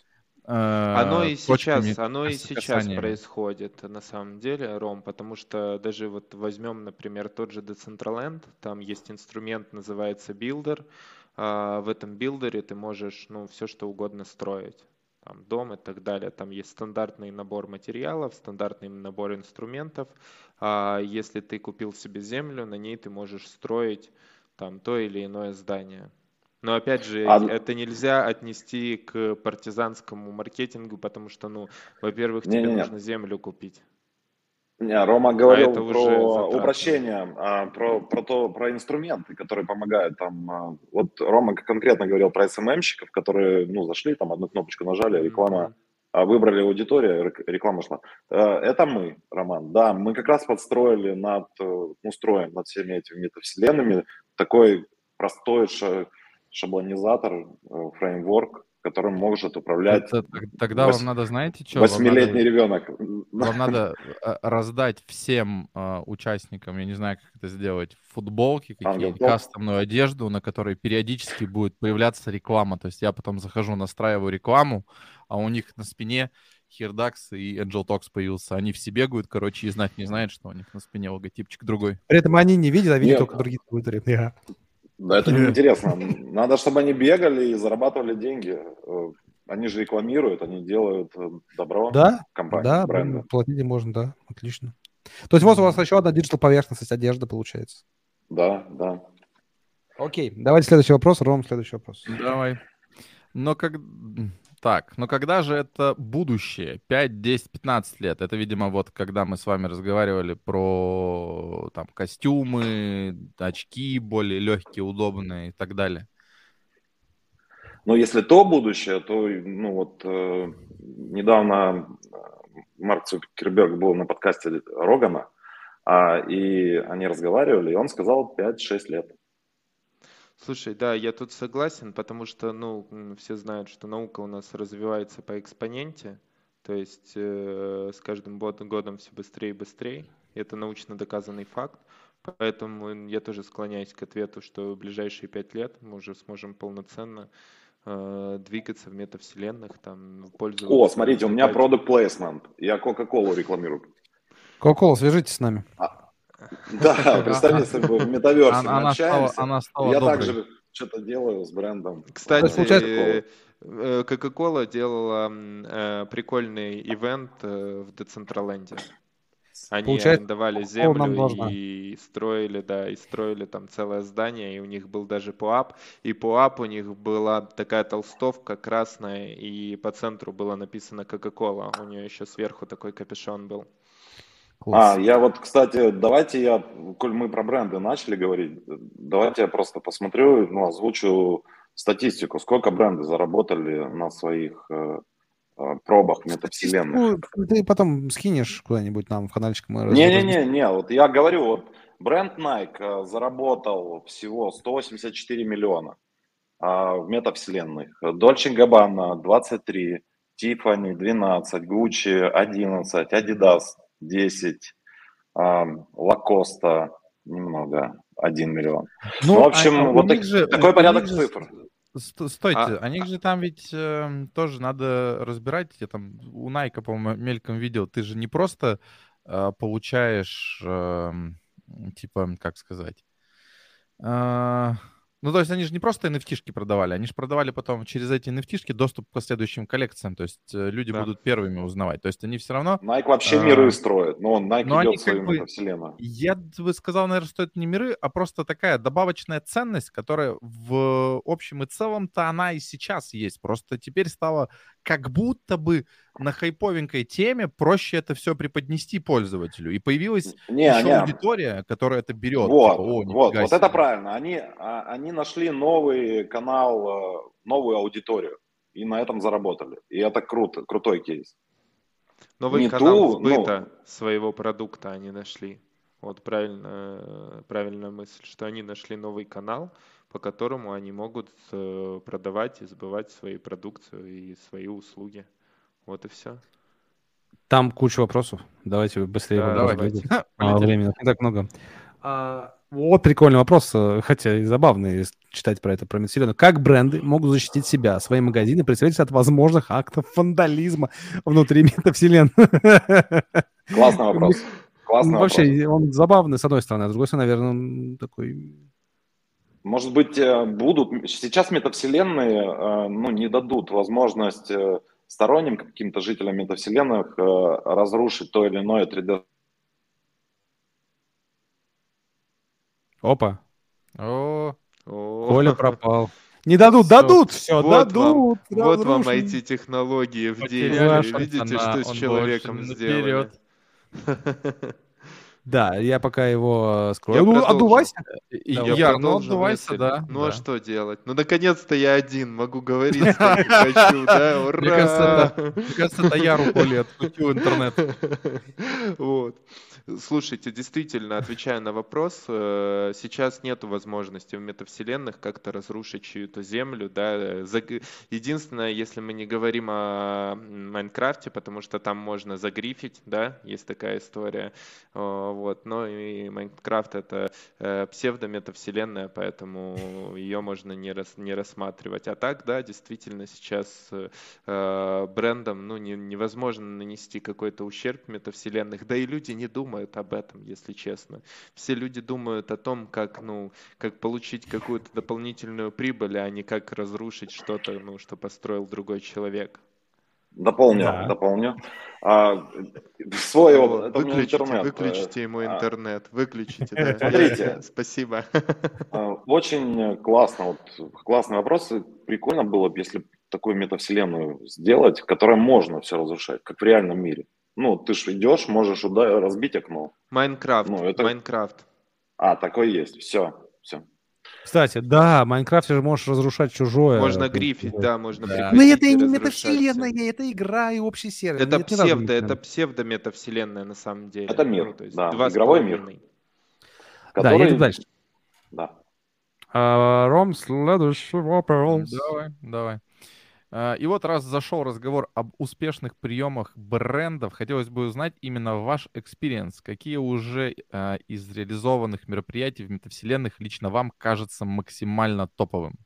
оно и сейчас, оно и сейчас происходит на самом деле, Ром, потому что даже вот возьмем, например, тот же Decentraland, там есть инструмент, называется Builder, а в этом билдере ты можешь, ну, все что угодно строить, там, дом и так далее, там есть стандартный набор материалов, стандартный набор инструментов, а если ты купил себе землю, на ней ты можешь строить там то или иное здание. Но опять же, а... это нельзя отнести к партизанскому маркетингу, потому что, ну, во-первых, тебе не, не, нужно землю купить. Не, Рома говорил а про упрощение, а, про, про, то, про инструменты, которые помогают там. А, вот Рома конкретно говорил про СММщиков, которые, ну, зашли, там одну кнопочку нажали, реклама, mm-hmm. выбрали аудиторию, реклама шла. Э, это мы, Роман, да, мы как раз подстроили над, э, ну, строим над всеми этими метавселенными такой простой шаблонизатор, э, фреймворк, которым может управлять... Это, тогда 8... вам надо, знаете, что? Восьмилетний ребенок. Вам надо раздать всем э, участникам, я не знаю, как это сделать, футболки, какие-нибудь кастомную одежду, на которой периодически будет появляться реклама. То есть я потом захожу, настраиваю рекламу, а у них на спине Хирдакс и Angel Talks появился. Они все бегают, короче, и знать не знают, что у них на спине логотипчик другой. При этом они не видят, а видят Нет. только другие твиттеры. Да, это неинтересно. Надо, чтобы они бегали и зарабатывали деньги. Э, они же рекламируют, они делают э, добро да, компании, да, бренду. платить можно, да, отлично. То есть вот у вас еще одна digital поверхность, одежда получается. Да, да. Окей, давайте следующий вопрос. Ром, следующий вопрос. Давай. Но как... Так, но когда же это будущее? 5, 10, 15 лет? Это, видимо, вот когда мы с вами разговаривали про там костюмы, очки более легкие, удобные и так далее. Но если то будущее, то, ну вот, э, недавно э, Марк Цукерберг был на подкасте Рогана, а, и они разговаривали, и он сказал 5-6 лет. Слушай, да, я тут согласен, потому что, ну, все знают, что наука у нас развивается по экспоненте, то есть э, с каждым годом все быстрее и быстрее. Это научно доказанный факт. Поэтому я тоже склоняюсь к ответу, что в ближайшие пять лет мы уже сможем полноценно э, двигаться в метавселенных, там, в пользу... О, смотрите, у меня продукт placement. Я Кока-Колу рекламирую. Кока-Кола, свяжитесь с нами. А, да, представьте себе, в метаверсе мы общаемся. Я также что-то делаю с брендом. Кстати, Coca-Cola э, делала э, прикольный ивент э, в Децентраленде. Они Получается, арендовали землю и строили, да, и строили там целое здание, и у них был даже пуап, и пуап у них была такая толстовка красная, и по центру было написано Coca-Cola, у нее еще сверху такой капюшон был. А, я вот, кстати, давайте я, коль мы про бренды начали говорить, давайте я просто посмотрю, ну, озвучу статистику, сколько бренды заработали на своих э, э пробах метавселенных. Ну, ты потом скинешь куда-нибудь нам в каналчик. Не-не-не, вот я говорю, вот бренд Nike э, заработал всего 184 миллиона э, в метавселенных, Dolce Gabbana 23, Tiffany 12, Gucci 11, Adidas 10, Лакоста немного, 1 миллион. Ну, ну в общем, а, вот так, же, такой порядок же... цифр. Стойте, а, о них же там ведь э, тоже надо разбирать. Я там у Найка, по-моему, мельком видел. Ты же не просто э, получаешь, э, типа, как сказать, э, ну, то есть они же не просто nft продавали, они же продавали потом через эти nft доступ к следующим коллекциям, то есть э, люди да. будут первыми узнавать. То есть они все равно... Nike вообще а... миры строит, но Nike но идет своим бы... вселенную. Я бы сказал, наверное, что это не миры, а просто такая добавочная ценность, которая в общем и целом-то она и сейчас есть. Просто теперь стало как будто бы на хайповенькой теме проще это все преподнести пользователю. И появилась не, еще не. аудитория, которая это берет. Вот, типа, О, вот, вот это правильно. Они, а, они нашли новый канал, э, новую аудиторию. и на этом заработали. И это круто, крутой кейс. Новый Не канал ту, сбыта ну- своего продукта они нашли. Вот правильно, э, правильная мысль, что они нашли новый канал, по которому они могут э, продавать и сбывать свою продукцию и свои услуги. Вот и все. Там куча вопросов. Давайте быстрее. Да, давайте. Мало времени, не так много. А, вот прикольный вопрос, хотя и забавный читать про это, про медселенную. Как бренды могут защитить себя, свои магазины, представить от возможных актов вандализма внутри метавселенной? Классный вопрос. Классный Ну, вопрос. Вообще, он забавный, с одной стороны, а с другой стороны, наверное, он такой... Может быть, э, будут... Сейчас метавселенные э, ну, не дадут возможность э, сторонним каким-то жителям метавселенных э, разрушить то или иное 3D Опа, О, О, Коля пропал. Не дадут, Всё. дадут, все, Вот дадут. Вот вам разрушим. IT-технологии в деле. Видите, на что с человеком сделали? Да, я пока его э, скрою. Я ну, продолжу. отдувайся. Я Яр, ну продолжу отдувайся, мысль. да. Ну а да. что делать? Ну наконец-то я один, могу говорить сколько хочу, да? Ура! Мне кажется, это я Коли открутил интернет. Вот. Слушайте, действительно, отвечая на вопрос, э, сейчас нет возможности в метавселенных как-то разрушить чью-то землю, да. э, Единственное, если мы не говорим о Майнкрафте, потому что там можно загрифить, да, есть такая история, Э, вот, но и Майнкрафт это псевдометавселенная, поэтому ее можно не, рас- не рассматривать. А так, да, действительно, сейчас брендам ну, не- невозможно нанести какой-то ущерб метавселенных, да и люди не думают об этом, если честно. Все люди думают о том, как, ну, как получить какую-то дополнительную прибыль, а не как разрушить что-то, ну, что построил другой человек. Дополню, Да. дополню. А, свой опыт, выключите, интернет. выключите ему А, интернет, выключите. да. Смотрите. Спасибо. А, Очень классно, вот, классный вопрос. Прикольно было бы, если такую метавселенную сделать, в которой можно все разрушать, как в реальном мире. Ну, ты ж идешь, можешь удар, разбить окно. Майнкрафт, Ну, это- Майнкрафт. А, такой есть. Все, все. Кстати, да, в Майнкрафте же можешь разрушать чужое. Можно грифить, э, да, можно Да. Но приходить это и не метавселенная, это игра и общий сервер. Это не псевдо, это псевдо-метавселенная на самом деле. Это мир, Ну, то есть да, два игровой мир. половиной. Да, Который- едем дальше. Да. А, Ром, следующий вопрос. Давай, давай. А, И вот раз зашел разговор об успешных приемах брендов, хотелось бы узнать именно ваш experience. Какие уже а, из реализованных мероприятий в метавселенных лично вам кажется максимально топовым?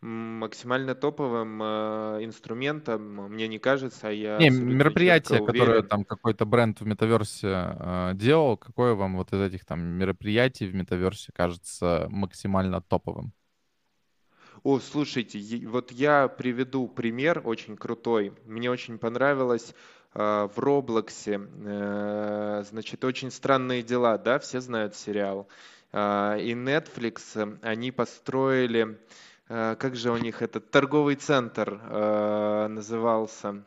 Максимально топовым э, инструментом, мне не кажется, я Не, мероприятие, которое там какой-то бренд в метаверсе а, делал, какое вам вот из этих там мероприятий в метаверсе кажется максимально топовым? О, слушайте, вот я приведу пример очень крутой. Мне очень понравилось э, в Роблоксе, э, значит, очень странные дела, да, все знают сериал. А, И Netflix, э, они построили, э, как же у них этот торговый центр э, назывался?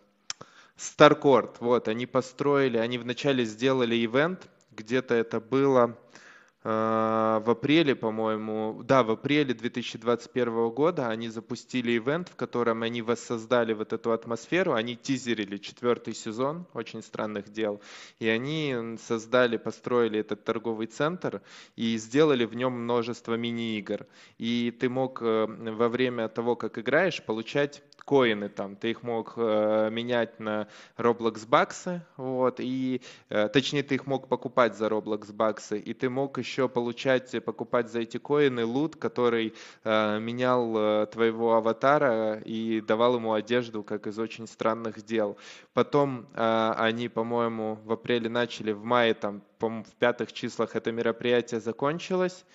Старкорт, вот, они построили, они вначале сделали ивент, где-то это было э, в апреле, по-моему, да, в апреле 2021 года они запустили ивент, в котором они воссоздали вот эту атмосферу, они тизерили четвертый сезон «Очень странных дел», и они создали, построили этот торговый центр и сделали в нем множество мини-игр. И ты мог э, во время того, как играешь, получать коины там, ты их мог э, менять на Roblox баксы, вот, и, э, точнее, ты их мог покупать за Roblox баксы, и ты мог еще получать, э, покупать за эти коины лут, который э, менял э, твоего аватара и давал ему одежду, как из очень странных дел. Потом э, они, по-моему, в апреле начали, в мае, там, по-моему, в пятых числах это мероприятие закончилось,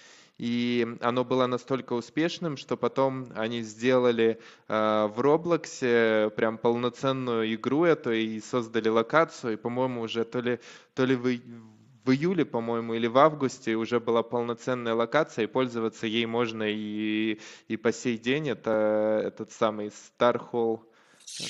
и оно было настолько успешным, что потом они сделали э, в Роблоксе прям полноценную игру эту и создали локацию. И, по-моему, уже то ли, то ли в, ий- в июле, по-моему, или в августе уже была полноценная локация, и пользоваться ей можно и, и по сей день. Это этот самый Star Hall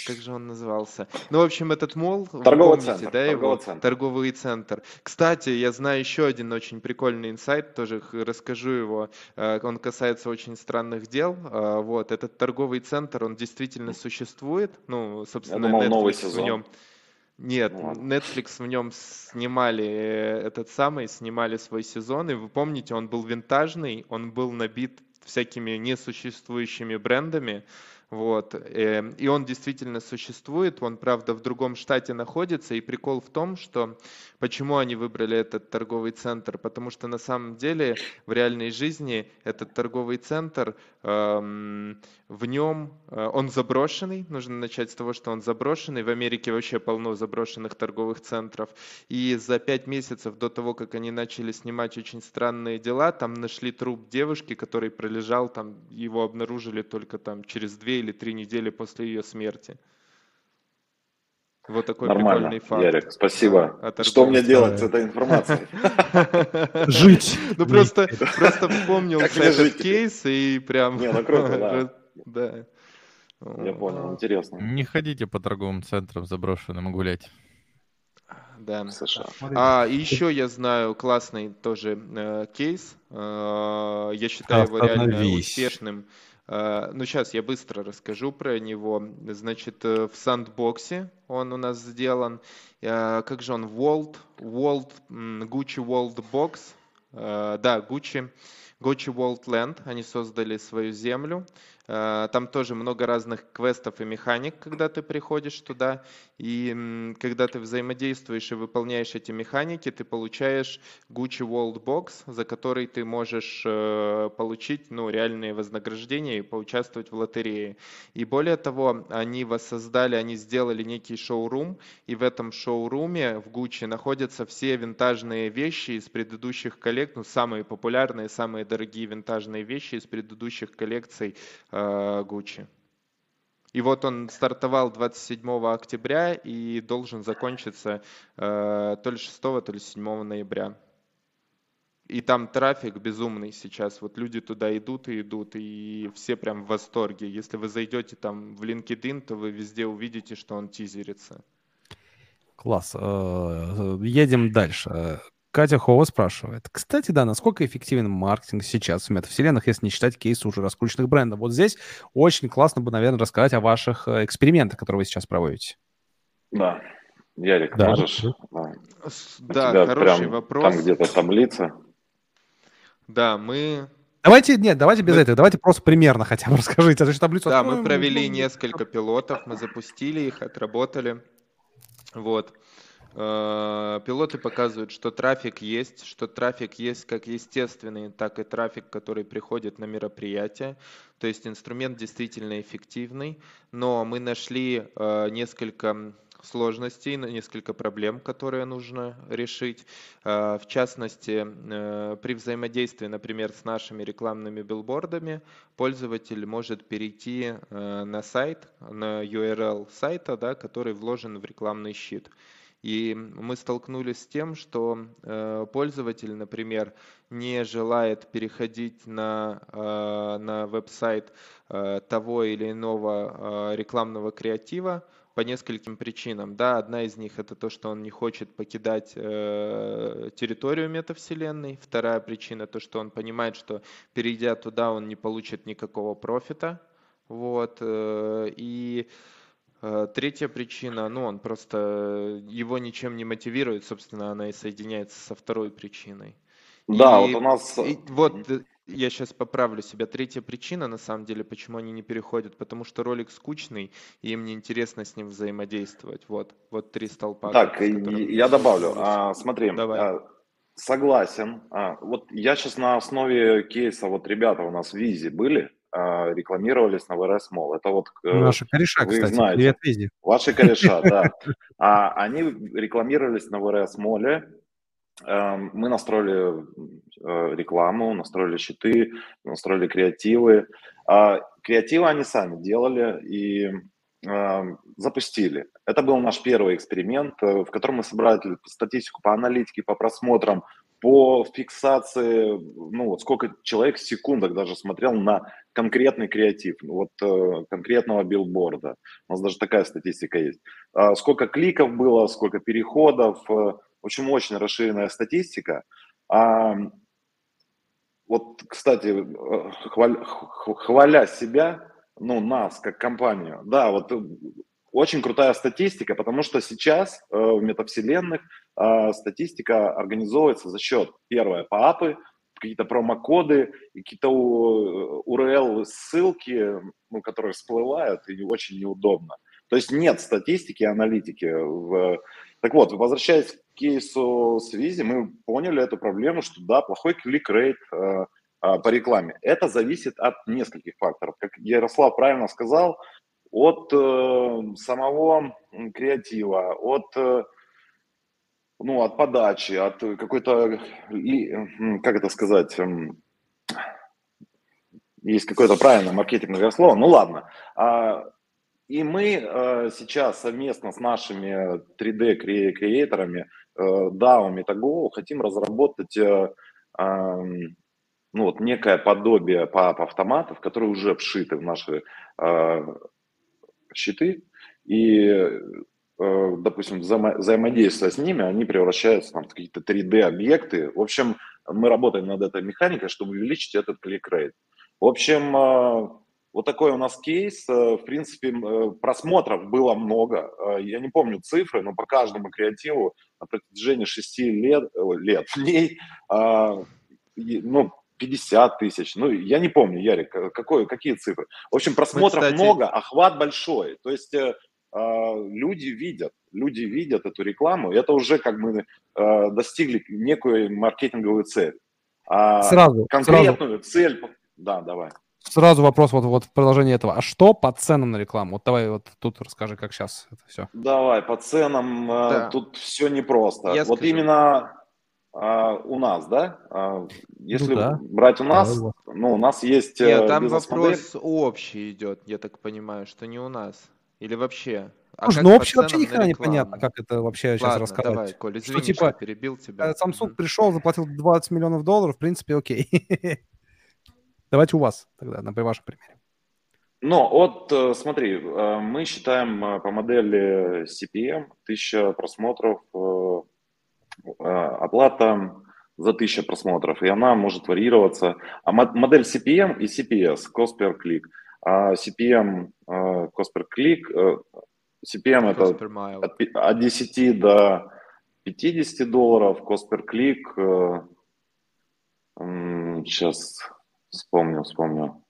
как же он назывался? Ну, в общем, этот мол, торговый помните, центр, да, торговый его? центр. Торговый центр. Кстати, я знаю еще один очень прикольный инсайт, тоже расскажу его. Э, он касается очень странных дел. Э, вот, этот торговый центр, он действительно существует. Ну, собственно, думал, новый Netflix в сезон. нем... Нет, Ну. Netflix в нем снимали э, этот самый, снимали свой сезон, и вы помните, он был винтажный, он был набит всякими несуществующими брендами, вот, э, и он действительно существует, он, правда, в другом штате находится, и прикол в том, что почему они выбрали этот торговый центр, потому что на самом деле в реальной жизни этот торговый центр, эм, в нем, э, он заброшенный, нужно начать с того, что он заброшенный, в Америке вообще полно заброшенных торговых центров, и за пять месяцев до того, как они начали снимать очень странные дела, там нашли труп девушки, который пролежал там, его обнаружили только там через две или три недели после ее смерти. Вот такой Нормально, прикольный факт. Ярик, спасибо. Что мне делать с этой информацией? Жить. Ну просто, просто вспомнил этот кейс и прям... Не, ну круто, да. Да. Я понял, интересно. Не ходите по торговым центрам заброшенным гулять. Да. США. А, и еще я знаю классный тоже э, кейс. Э, я считаю его реально успешным. Э, ну, сейчас я быстро расскажу про него. Значит, э, в сандбоксе он у нас сделан. Э, как же он? World, World, Gucci World Box. Э, да, Gucci. Gucci World Land, они создали свою землю. Э, Там тоже много разных квестов и механик, когда ты приходишь туда. И когда ты взаимодействуешь и выполняешь эти механики, ты получаешь Gucci World Box, за который ты можешь э, получить ну, реальные вознаграждения и поучаствовать в лотерее. И более того, они воссоздали, они сделали некий шоурум, и в этом шоуруме в Gucci находятся все винтажные вещи из предыдущих коллекций, ну, самые популярные, самые дорогие винтажные вещи из предыдущих коллекций э, Gucci. И вот он стартовал 27 октября и должен закончиться э, то ли 6, то ли 7 ноября. И там трафик безумный сейчас. Вот люди туда идут и идут, и все прям в восторге. Если вы зайдете там в LinkedIn, то вы везде увидите, что он тизерится. Класс. Э, Едем дальше. Катя Хова спрашивает. Кстати, да, насколько эффективен маркетинг сейчас в метавселенных, если не считать кейсы уже раскрученных брендов? Вот здесь очень классно бы, наверное, рассказать о ваших э, экспериментах, которые вы сейчас проводите. Да. Ярик, Да. можешь? Да. У Да, тебя хороший прям вопрос. Там где-то таблица. Да, мы Давайте, нет, давайте без Мы- этого, давайте просто примерно хотя бы расскажите. А таблицу Да, откроем, мы провели ну, несколько пилотов, мы запустили их, отработали. Вот. Э, Пилоты показывают, что трафик есть, что трафик есть как естественный, так и трафик, который приходит на мероприятие. То есть инструмент действительно эффективный, но мы нашли э, несколько сложностей, но несколько проблем, которые нужно решить. Э, В частности, при взаимодействии, например, с нашими рекламными билбордами, пользователь может перейти на сайт, на URL сайта, да, который вложен в рекламный щит. И мы столкнулись с тем, что э, пользователь, например, не желает переходить на, э, на веб-сайт э, того или иного рекламного креатива по нескольким причинам. Да, одна из них это то, что он не хочет покидать э, территорию метавселенной. Вторая причина то, что он понимает, что перейдя туда, он не получит никакого профита. Вот, э, и э, Третья причина, ну, он просто его ничем не мотивирует, собственно, она и соединяется со второй причиной. Да, И- вот у нас... И вот э, я сейчас поправлю себя. Третья причина, на самом деле, почему они не переходят, потому что ролик скучный, и им неинтересно с ним взаимодействовать. Вот, вот три столпа. Так, которыми я добавлю. А, смотри, Давай. а, согласен. А, вот я сейчас на основе кейса, вот ребята у нас в Визе были, рекламировались на ВРС Мол. Это вот э, Наши кореша, вы кстати. знаете. Привет, Визи. ваши кореша, да. А, они рекламировались на ВРС Моле. Эм, Мы настроили э, рекламу, настроили щиты, настроили креативы. А, Креативы они сами делали и эм, запустили. Это был наш первый эксперимент, э, в котором мы собрали статистику по аналитике, по просмотрам по фиксации, ну вот сколько человек в секундах даже смотрел на конкретный креатив, вот э, конкретного билборда. У нас даже такая статистика есть. А сколько кликов было, сколько переходов, э, в общем, очень расширенная статистика. А, вот, кстати, э, хваля, себя, ну, нас, как компанию, да, вот очень крутая статистика, потому что сейчас э, в метавселенных э, статистика организовывается за счет, первое, папы, какие-то промокоды, какие-то URL ссылки, ну, которые всплывают, и очень неудобно. То есть нет статистики, аналитики. В... Так вот, возвращаясь к кейсу с Визи, мы поняли эту проблему, что да, плохой клик-рейт э, э, по рекламе. Это зависит от нескольких факторов. Как Ярослав правильно сказал, от э, самого креатива, от, э, ну, от подачи, от какой-то, как это сказать, э, есть какое-то правильное маркетинговое слово, ну ладно. А, и мы э, сейчас совместно с нашими 3D-креаторами, э, DAO, MetaGo, хотим разработать э, э, ну, вот некое подобие пап-автоматов, которые уже вшиты в наши э, щиты, и, э, допустим, взаимо- взаимодействуя с ними, они превращаются там, в какие-то 3D-объекты. В общем, мы работаем над этой механикой, чтобы увеличить этот клик-рейт. В общем, э, вот такой у нас кейс. Э, в принципе, просмотров было много. Я не помню цифры, но по каждому креативу на протяжении шести лет, лет дней ну, 50 тысяч. Ну, я не помню, Ярик, какой, какие цифры. В общем, просмотров кстати... много, охват большой. То есть э, а, люди видят, люди видят эту рекламу, и это уже как бы э, достигли некую маркетинговую цель. А сразу, конкретную сразу. цель... Да, давай. Сразу вопрос вот, вот в продолжении этого. А что по ценам на рекламу? Вот давай вот тут расскажи, как сейчас это все. Давай, по ценам э, да. тут все непросто. Я вот скажу. именно а, у нас, да? А, если ну, да. брать у нас, да, ну, у нас есть Нет, там вопрос общий идет, я так понимаю, что не у нас. Или вообще? А Слушай, ну вообще, вообще ни хрена непонятно, как это вообще Ладно, сейчас рассказать. давай, Коль, извини, что, типа, перебил тебя. Э, Samsung mm-hmm. пришел, заплатил 20 миллионов долларов, в принципе, окей. Давайте у вас тогда, на при вашем примере. Ну, вот э, смотри, э, мы считаем по модели CPM 1000 просмотров Э, оплата за 1000 просмотров, и она может варьироваться. А модель CPM и CPS, cost per click. А CPM, э, cost per click, э, CPM это от, от 10 до 50 долларов, cost per click, сейчас вспомню, вспомню.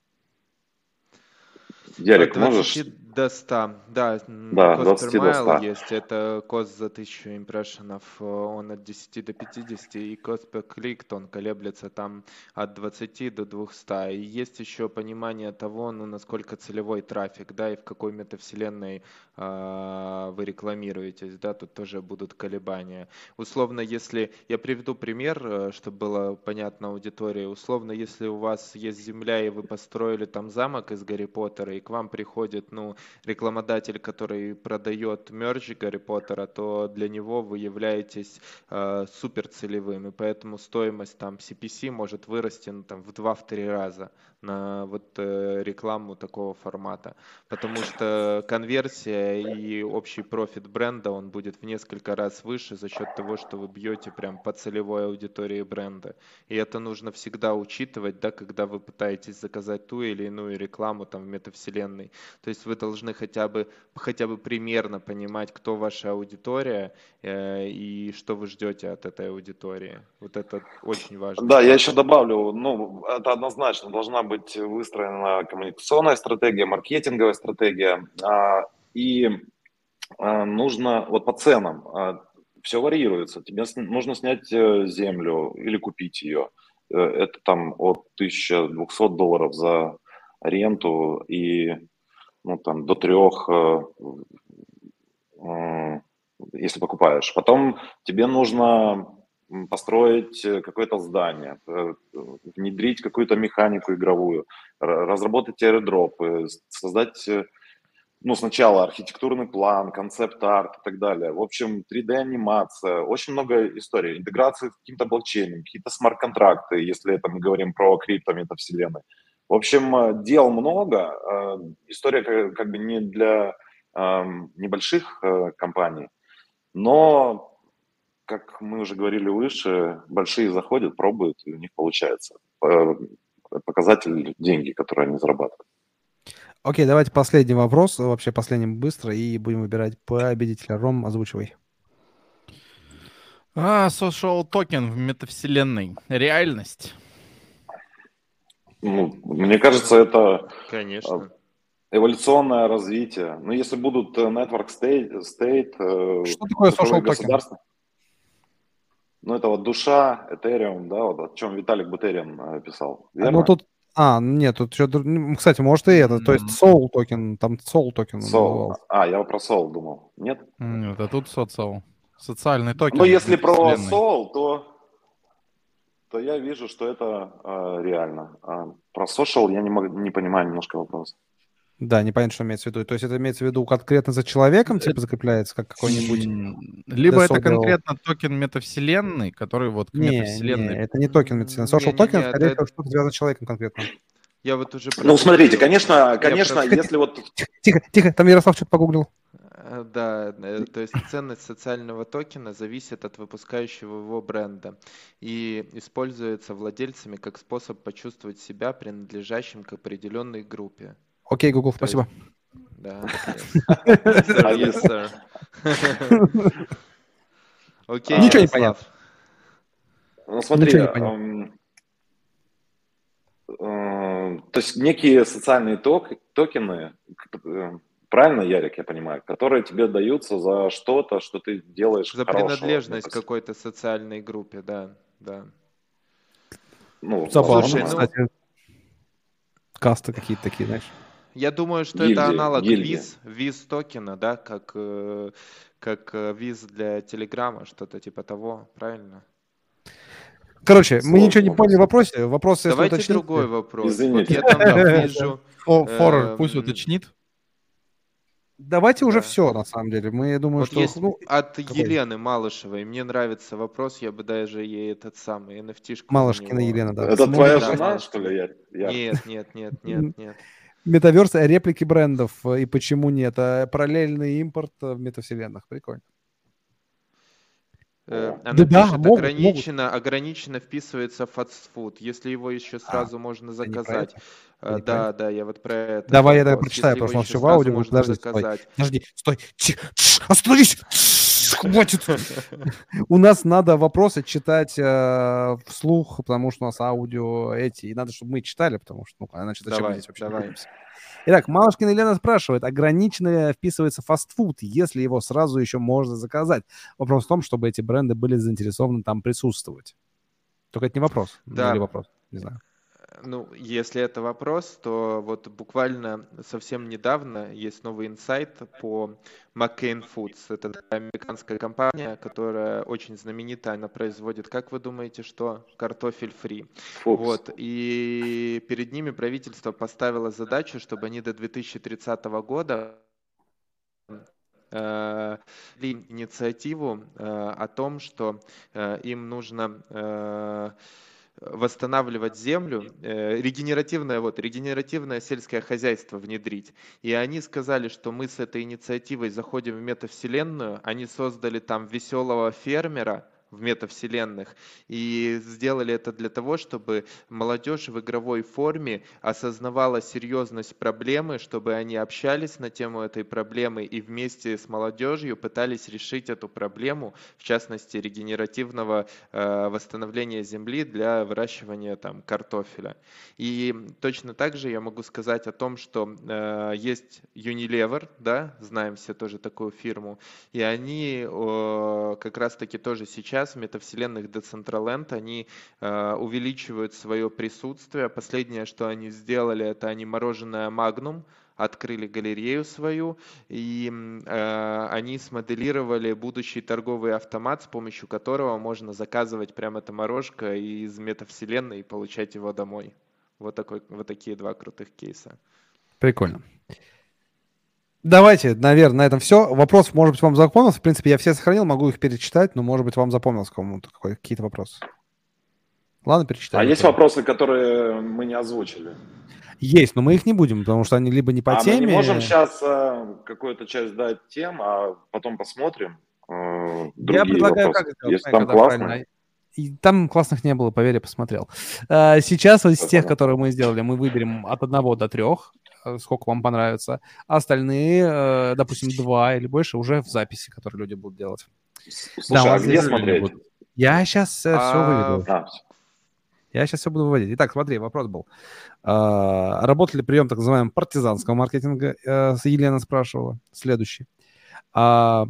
Ярик, можешь? До 100, да. Да, cost 20 per mile до 100. есть, это кост за 1000 импрессионов, э, он от 10 до 50, и кост per click, он колеблется там от 20 до 200. И есть еще понимание того, ну, насколько целевой трафик, да, и в какой метавселенной э, вы рекламируетесь, да, тут тоже будут колебания. Условно, если, я приведу пример, э, чтобы было понятно аудитории, условно, если у вас есть земля, и вы построили там замок из Гарри Поттера, и к вам приходит, ну, рекламодатель, который продает мерч Гарри Поттера, то для него вы являетесь э, супер целевым, и поэтому стоимость там CPC может вырасти ну, там, в 2-3 раза на вот э, рекламу такого формата, потому что конверсия и общий профит бренда, он будет в несколько раз выше за счет того, что вы бьете прям по целевой аудитории бренда. И это нужно всегда учитывать, да, когда вы пытаетесь заказать ту или иную рекламу там в метавселенной. То есть вы должны хотя бы, хотя бы примерно понимать, кто ваша аудитория э, и что вы ждете от этой аудитории. Вот это очень важно. Да, я еще добавлю, ну, это однозначно должна быть выстроена коммуникационная стратегия, маркетинговая стратегия. А, и а, нужно, вот по ценам, а, все варьируется. Тебе нужно снять э, землю или купить ее. Э, это там от 1200 долларов за аренду и ну, там, до трех, э, если покупаешь. Потом тебе нужно построить э, какое-то здание, э, внедрить какую-то механику игровую, разработать аэродропы, создать ну, сначала архитектурный план, концепт-арт и так далее. В общем, 3D-анимация, очень много историй. Интеграции с каким-то блокчейном, какие-то смарт-контракты, если это мы говорим про крипто метавселенной. В общем, э, дел много. Э, история как бы не для эм, небольших э, компаний, но, как мы уже говорили выше, большие заходят, пробуют, и у них получается. Показатель – деньги, которые они зарабатывают. Окей, давайте последний вопрос, вообще последний быстро, и будем выбирать победителя. Ром, озвучивай. А, social токен в метавселенной. Реальность. Ну, мне кажется, это Конечно. А, эволюционное развитие. Но ну, если будут э, network state, state э, что такое social токен? Ну, это вот душа, Ethereum, да, вот о чем Виталик Бутерин э, писал. Верно? Ну, тут а, нет, тут что-то... Кстати, может и это. То есть Soul токен, там Soul токен. Soul. А, я про Soul думал. Нет? Нет, а тут social. Социальный токен. Ну, если про Soul, то то я вижу, что это э, реально. А про social я не, мог, не понимаю немножко вопрос. Да, не понятно, что имеется в виду. То есть это имеется в виду конкретно за человеком, типа закрепляется, как какой-нибудь... Либо это конкретно токен метавселенной, который вот к не, метавселенной... Не, это не токен метавселенной. Social токен, скорее всего, что-то связано с человеком конкретно. Я вот уже... Ну, смотрите, конечно, конечно, если вот... Тихо, тихо, там Ярослав что-то погуглил. Э, да, э, то есть ценность социального токена зависит от выпускающего его бренда и используется владельцами как способ почувствовать себя принадлежащим к определенной группе. Окей, Google, спасибо. Да. Yes, sir. Окей, Ничего не понятно. Ну, смотри, эм, э, то есть некие социальные ток, токены, правильно, Ярик, я понимаю, которые тебе даются за что-то, что ты делаешь За хорошего, принадлежность к какой-то социальной группе, да, да. Ну, Забавно, Слушай, кстати. Ну... Касты какие-то такие, знаешь. Я думаю, что гильдия, это аналог виз, виз токена, да, как, э, как э, виз для Телеграма, что-то типа того, правильно? Короче, Слово мы ничего не поняли в вопросе. Вопрос, Давайте уточнить... другой вопрос. Извините. Вот я там вижу... Пусть эм, уточнит. Давайте уже все, на самом деле. Мы, я думаю, вот что... Есть ну, от какой? Елены Малышевой. Мне нравится вопрос, я бы даже ей этот самый NFT-шку Малышкина Елена, да. Это твоя жена, что ли? Я, я... Нет, нет, нет, нет, нет. Метаверс, реплики брендов э, и почему нет. А параллельный импорт в метавселенных. Прикольно. Э, она да, пишет, да, могут, ограничено, могут. ограниченно вписывается фастфуд, если его еще а, сразу а, можно заказать. А, да, да, я вот про это. Давай я тогда прочитаю, потому что он все в аудио будет. Подожди, стой, подожди, стой, остановись! Хватит! У нас надо вопросы читать э, вслух, потому что у нас аудио эти, и надо, чтобы мы читали, потому что, ну, иначе зачем давай, здесь вообще давай. Итак, Малышкина Елена спрашивает, ограниченно вписывается фастфуд, если его сразу еще можно заказать? Вопрос в том, чтобы эти бренды были заинтересованы там присутствовать. Только это не вопрос. Да. Или вопрос, не знаю. Ну, если это вопрос, то вот буквально совсем недавно есть новый инсайт по McCain Foods. Это американская компания, которая очень знаменита. Она производит, как вы думаете, что? Картофель фри. Вот. И перед ними правительство поставило задачу, чтобы они до 2030 года э, инициативу э, о том, что э, им нужно восстанавливать землю, э, регенеративное, вот, регенеративное сельское хозяйство внедрить. И они сказали, что мы с этой инициативой заходим в метавселенную, они создали там веселого фермера, в метавселенных. И сделали это для того, чтобы молодежь в игровой форме осознавала серьезность проблемы, чтобы они общались на тему этой проблемы и вместе с молодежью пытались решить эту проблему, в частности, регенеративного э, восстановления земли для выращивания там, картофеля. И точно так же я могу сказать о том, что э, есть Unilever, да, знаем все тоже такую фирму, и они э, как раз-таки тоже сейчас сейчас в метавселенных Decentraland они э, увеличивают свое присутствие. Последнее, что они сделали, это они мороженое Magnum открыли галерею свою, и э, они смоделировали будущий торговый автомат, с помощью которого можно заказывать прямо это морожка из метавселенной и получать его домой. Вот, такой, вот такие два крутых кейса. Прикольно. Давайте, наверное, на этом все. Вопрос, может быть, вам запомнился. В принципе, я все сохранил, могу их перечитать, но, может быть, вам запомнился кому-то какие-то вопросы. Ладно, перечитаю. А есть вопросы, которые мы не озвучили? Есть, но мы их не будем, потому что они либо не по а теме. мы не можем сейчас э, какую-то часть дать тем, а потом посмотрим. Э, Я предлагаю, вопросы. как сделать, Есть там классно. И там классных не было, поверь, я посмотрел. А, сейчас из тех, которые мы сделали, мы выберем от одного до трех, э, сколько вам понравится. А остальные, э, допустим, два или больше уже в записи, которые люди будут делать. Слушай, да, а где смотреть? Я сейчас а... все выведу. А, я сейчас все буду выводить. Итак, смотри, вопрос был. А, работали прием так называемого партизанского маркетинга? Э, Елена спрашивала. Следующий. А,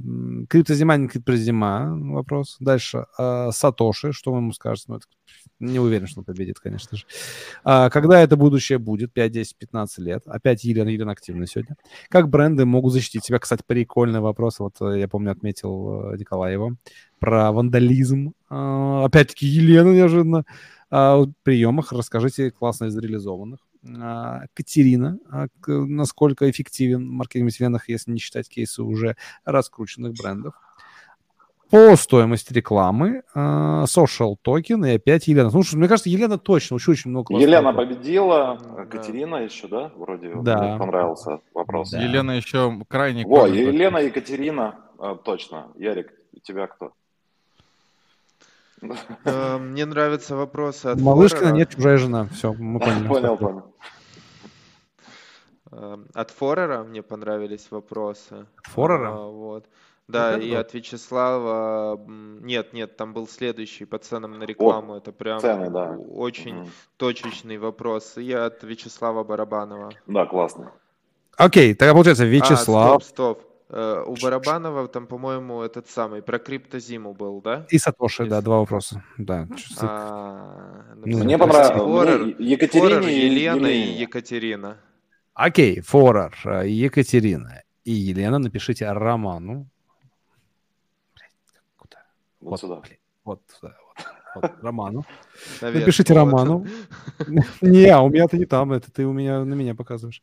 криптозима, не криптозима, вопрос. Дальше. А, Сатоши, что вы ему скажете? Ну, это, не уверен, что он победит, конечно же. А, когда это будущее будет? 5, 10, 15 лет. Опять Елена, Елена активна сегодня. Как бренды могут защитить себя? Кстати, прикольный вопрос. Вот э, я помню, отметил э, Николаева про вандализм. А, опять-таки Елена неожиданно а, приемах. Расскажите классно из реализованных. А, Катерина, а, насколько эффективен маркетинг вселенных, если не считать кейсы уже раскрученных брендов. По стоимости рекламы, social токен и опять Елена. Ну, мне кажется, Елена точно, очень, очень много Елена победила, да. Катерина еще, да, вроде да. понравился вопрос. Да. Елена еще крайне... О, Елена и Екатерина, точно. Ярик, у тебя кто? Э, мне нравятся вопросы от Малышкина нет, чужая жена. Все, мы поняли. Понял, понял. Э, от Форера мне понравились вопросы. Форера? А, вот. Да, и от Вячеслава... Нет, нет, там был следующий по ценам на рекламу. Это прям цены, да. очень точечный вопрос. И от Вячеслава Барабанова. Да, классно. Окей, тогда получается Вячеслав. А, стоп, стоп. Э, у Барабанова там, по-моему, этот самый про криптозиму был, да? И Сатоши, да, два вопроса. Да. А, ну, мне понравилось. Екатерина и Елена и Екатерина. Окей, Форер, э, Екатерина и Елена, напишите Роману. Куда? Вот, вот сюда. вот сюда. Вот, Роману. Напишите Роману. Не, а у меня-то не там, это ты у меня на меня показываешь.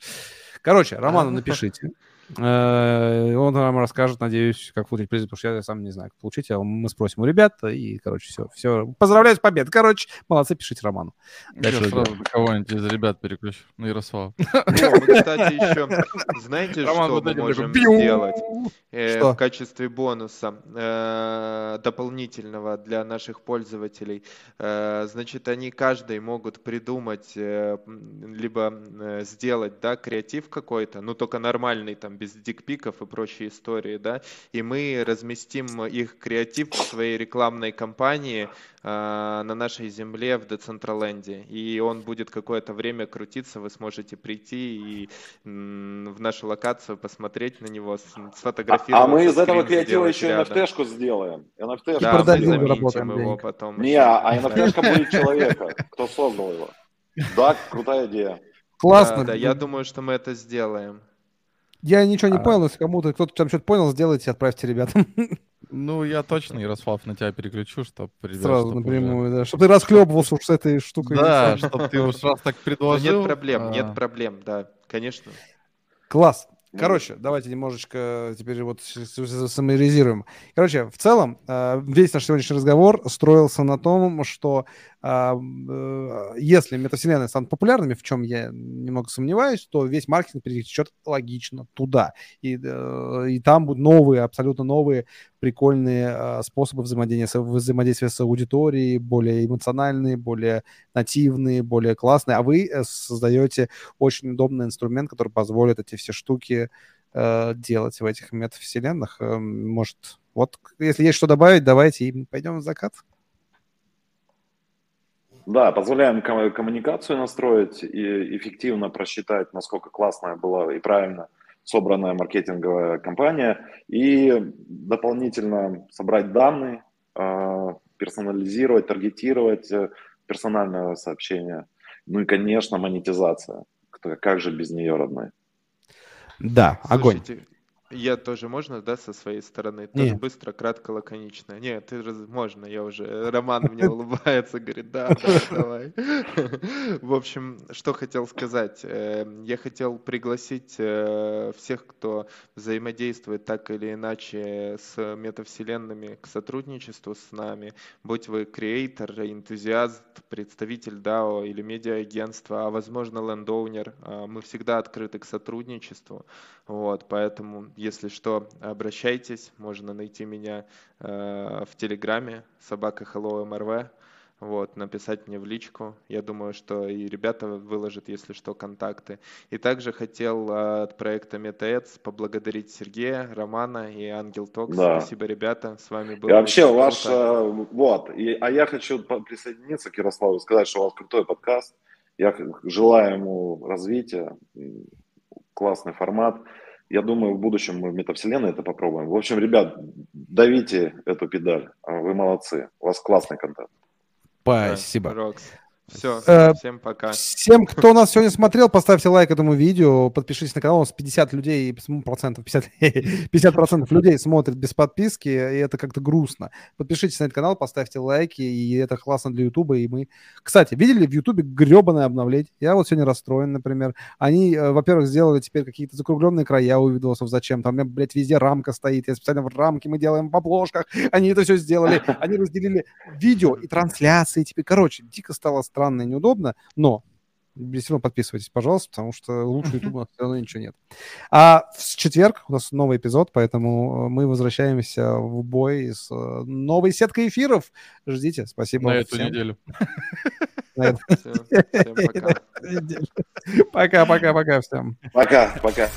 Короче, Роману напишите. Э, он вам расскажет, надеюсь, как получить приз, потому что я сам не знаю, как получить. А мы спросим у ребят, и, короче, все. все. Поздравляю с победой. Короче, молодцы, пишите Роману. Дальше я сразу кого-нибудь из ребят переключу. На Ярослава. Мы, кстати, еще, знаете, что мы можем сделать э, в качестве бонуса э, дополнительного для наших пользователей? Значит, они каждый могут придумать, либо сделать, да, креатив какой-то, ну, только нормальный, там, без дикпиков и прочей истории, да, и мы разместим их креатив в своей рекламной кампании э, на нашей земле в Децентраленде, и он будет какое-то время крутиться, вы сможете прийти и м, в нашу локацию посмотреть на него, сфотографировать. А, а мы из этого креатива еще NFT-шку сделаем. NFT да, мы заменим его потом. Не, а NFT-шка будет человека, кто создал его. Да, крутая идея. Классно. Да, да, я думаю, что мы это сделаем. Я ничего не а... понял, если кому-то кто-то там что-то понял, сделайте, отправьте ребятам. Ну, я точно, Ярослав, на тебя переключу, чтобы ребят... Сразу чтоб напрямую, уже... да. Чтобы ты расхлебывался уж с этой штукой. Да, чтобы ты уж раз так предложил. Нет проблем, нет проблем, да, конечно. Класс. Короче, давайте немножечко теперь вот саморизируем. Короче, в целом, э, весь наш сегодняшний разговор строился на том, что а, э, если метавселенные станут популярными, в чем я немного сомневаюсь, то весь маркетинг перетечет логично туда. И, э, и там будут новые, абсолютно новые, прикольные а, способы взаимодействия, взаимодействия с аудиторией, более эмоциональные, более нативные, более классные. А вы создаете очень удобный инструмент, который позволит эти все штуки э, делать в этих метавселенных. Может, вот если есть что добавить, давайте и пойдем в закат. Да, позволяем коммуникацию настроить и эффективно просчитать, насколько классная была и правильно собранная маркетинговая кампания, и дополнительно собрать данные, а, персонализировать, таргетировать э, персональное сообщение. Ну и, конечно, монетизация. Как же без нее, родной? Да, огонь. Я тоже можно, да, со своей стороны? Тоже быстро, кратко, лаконично. Нет, ты раз... можно, я уже... Роман мне улыбается, говорит, да, да, давай. В общем, что хотел сказать. Э, Я хотел пригласить э, всех, кто взаимодействует так или иначе с метавселенными к сотрудничеству с нами. Будь вы креатор, энтузиаст, представитель DAO или медиа-агентства, а возможно лендоунер, а, мы всегда открыты к сотрудничеству. Вот, поэтому, если что, обращайтесь, можно найти меня э, в Телеграме, собака Hello MRV, вот, написать мне в личку. Я думаю, что и ребята выложат, если что, контакты. И также хотел э, от проекта MetaEds поблагодарить Сергея, Романа и Ангел Токс. Да. Спасибо, ребята, с вами было И вообще, ваш, круто. э, вот, и- а я хочу присоединиться к Ярославу и сказать, что у вас крутой подкаст. Я желаю ему развития, классный формат. Я думаю, в будущем мы в метавселенной это попробуем. В общем, ребят, давите эту педаль. Вы молодцы. У вас классный контент. Спасибо. Все, Э, всем пока. Всем, кто нас сегодня смотрел, поставьте лайк этому видео, подпишитесь на канал, у нас 50 людей, процентов, 50, 50 процентов людей смотрят без подписки, и это как-то грустно. Подпишитесь на этот канал, поставьте лайки, и это классно для Ютуба, и мы... Кстати, видели в Ютубе гребаное обновление? Я вот сегодня расстроен, например. Они, э, во-первых, сделали теперь какие-то закругленные края у видосов, зачем? Там, у меня, блядь, везде рамка стоит, я специально в рамке мы делаем в обложках, они это все сделали, они разделили видео и трансляции теперь. Короче, дико стало странно и неудобно, но все равно подписывайтесь, пожалуйста, потому что лучше YouTube все равно ничего нет. А в четверг у нас новый эпизод, поэтому э, мы возвращаемся в бой с э, новой сеткой эфиров. Ждите, спасибо На эту всем. неделю. Пока-пока-пока всем. Пока, пока.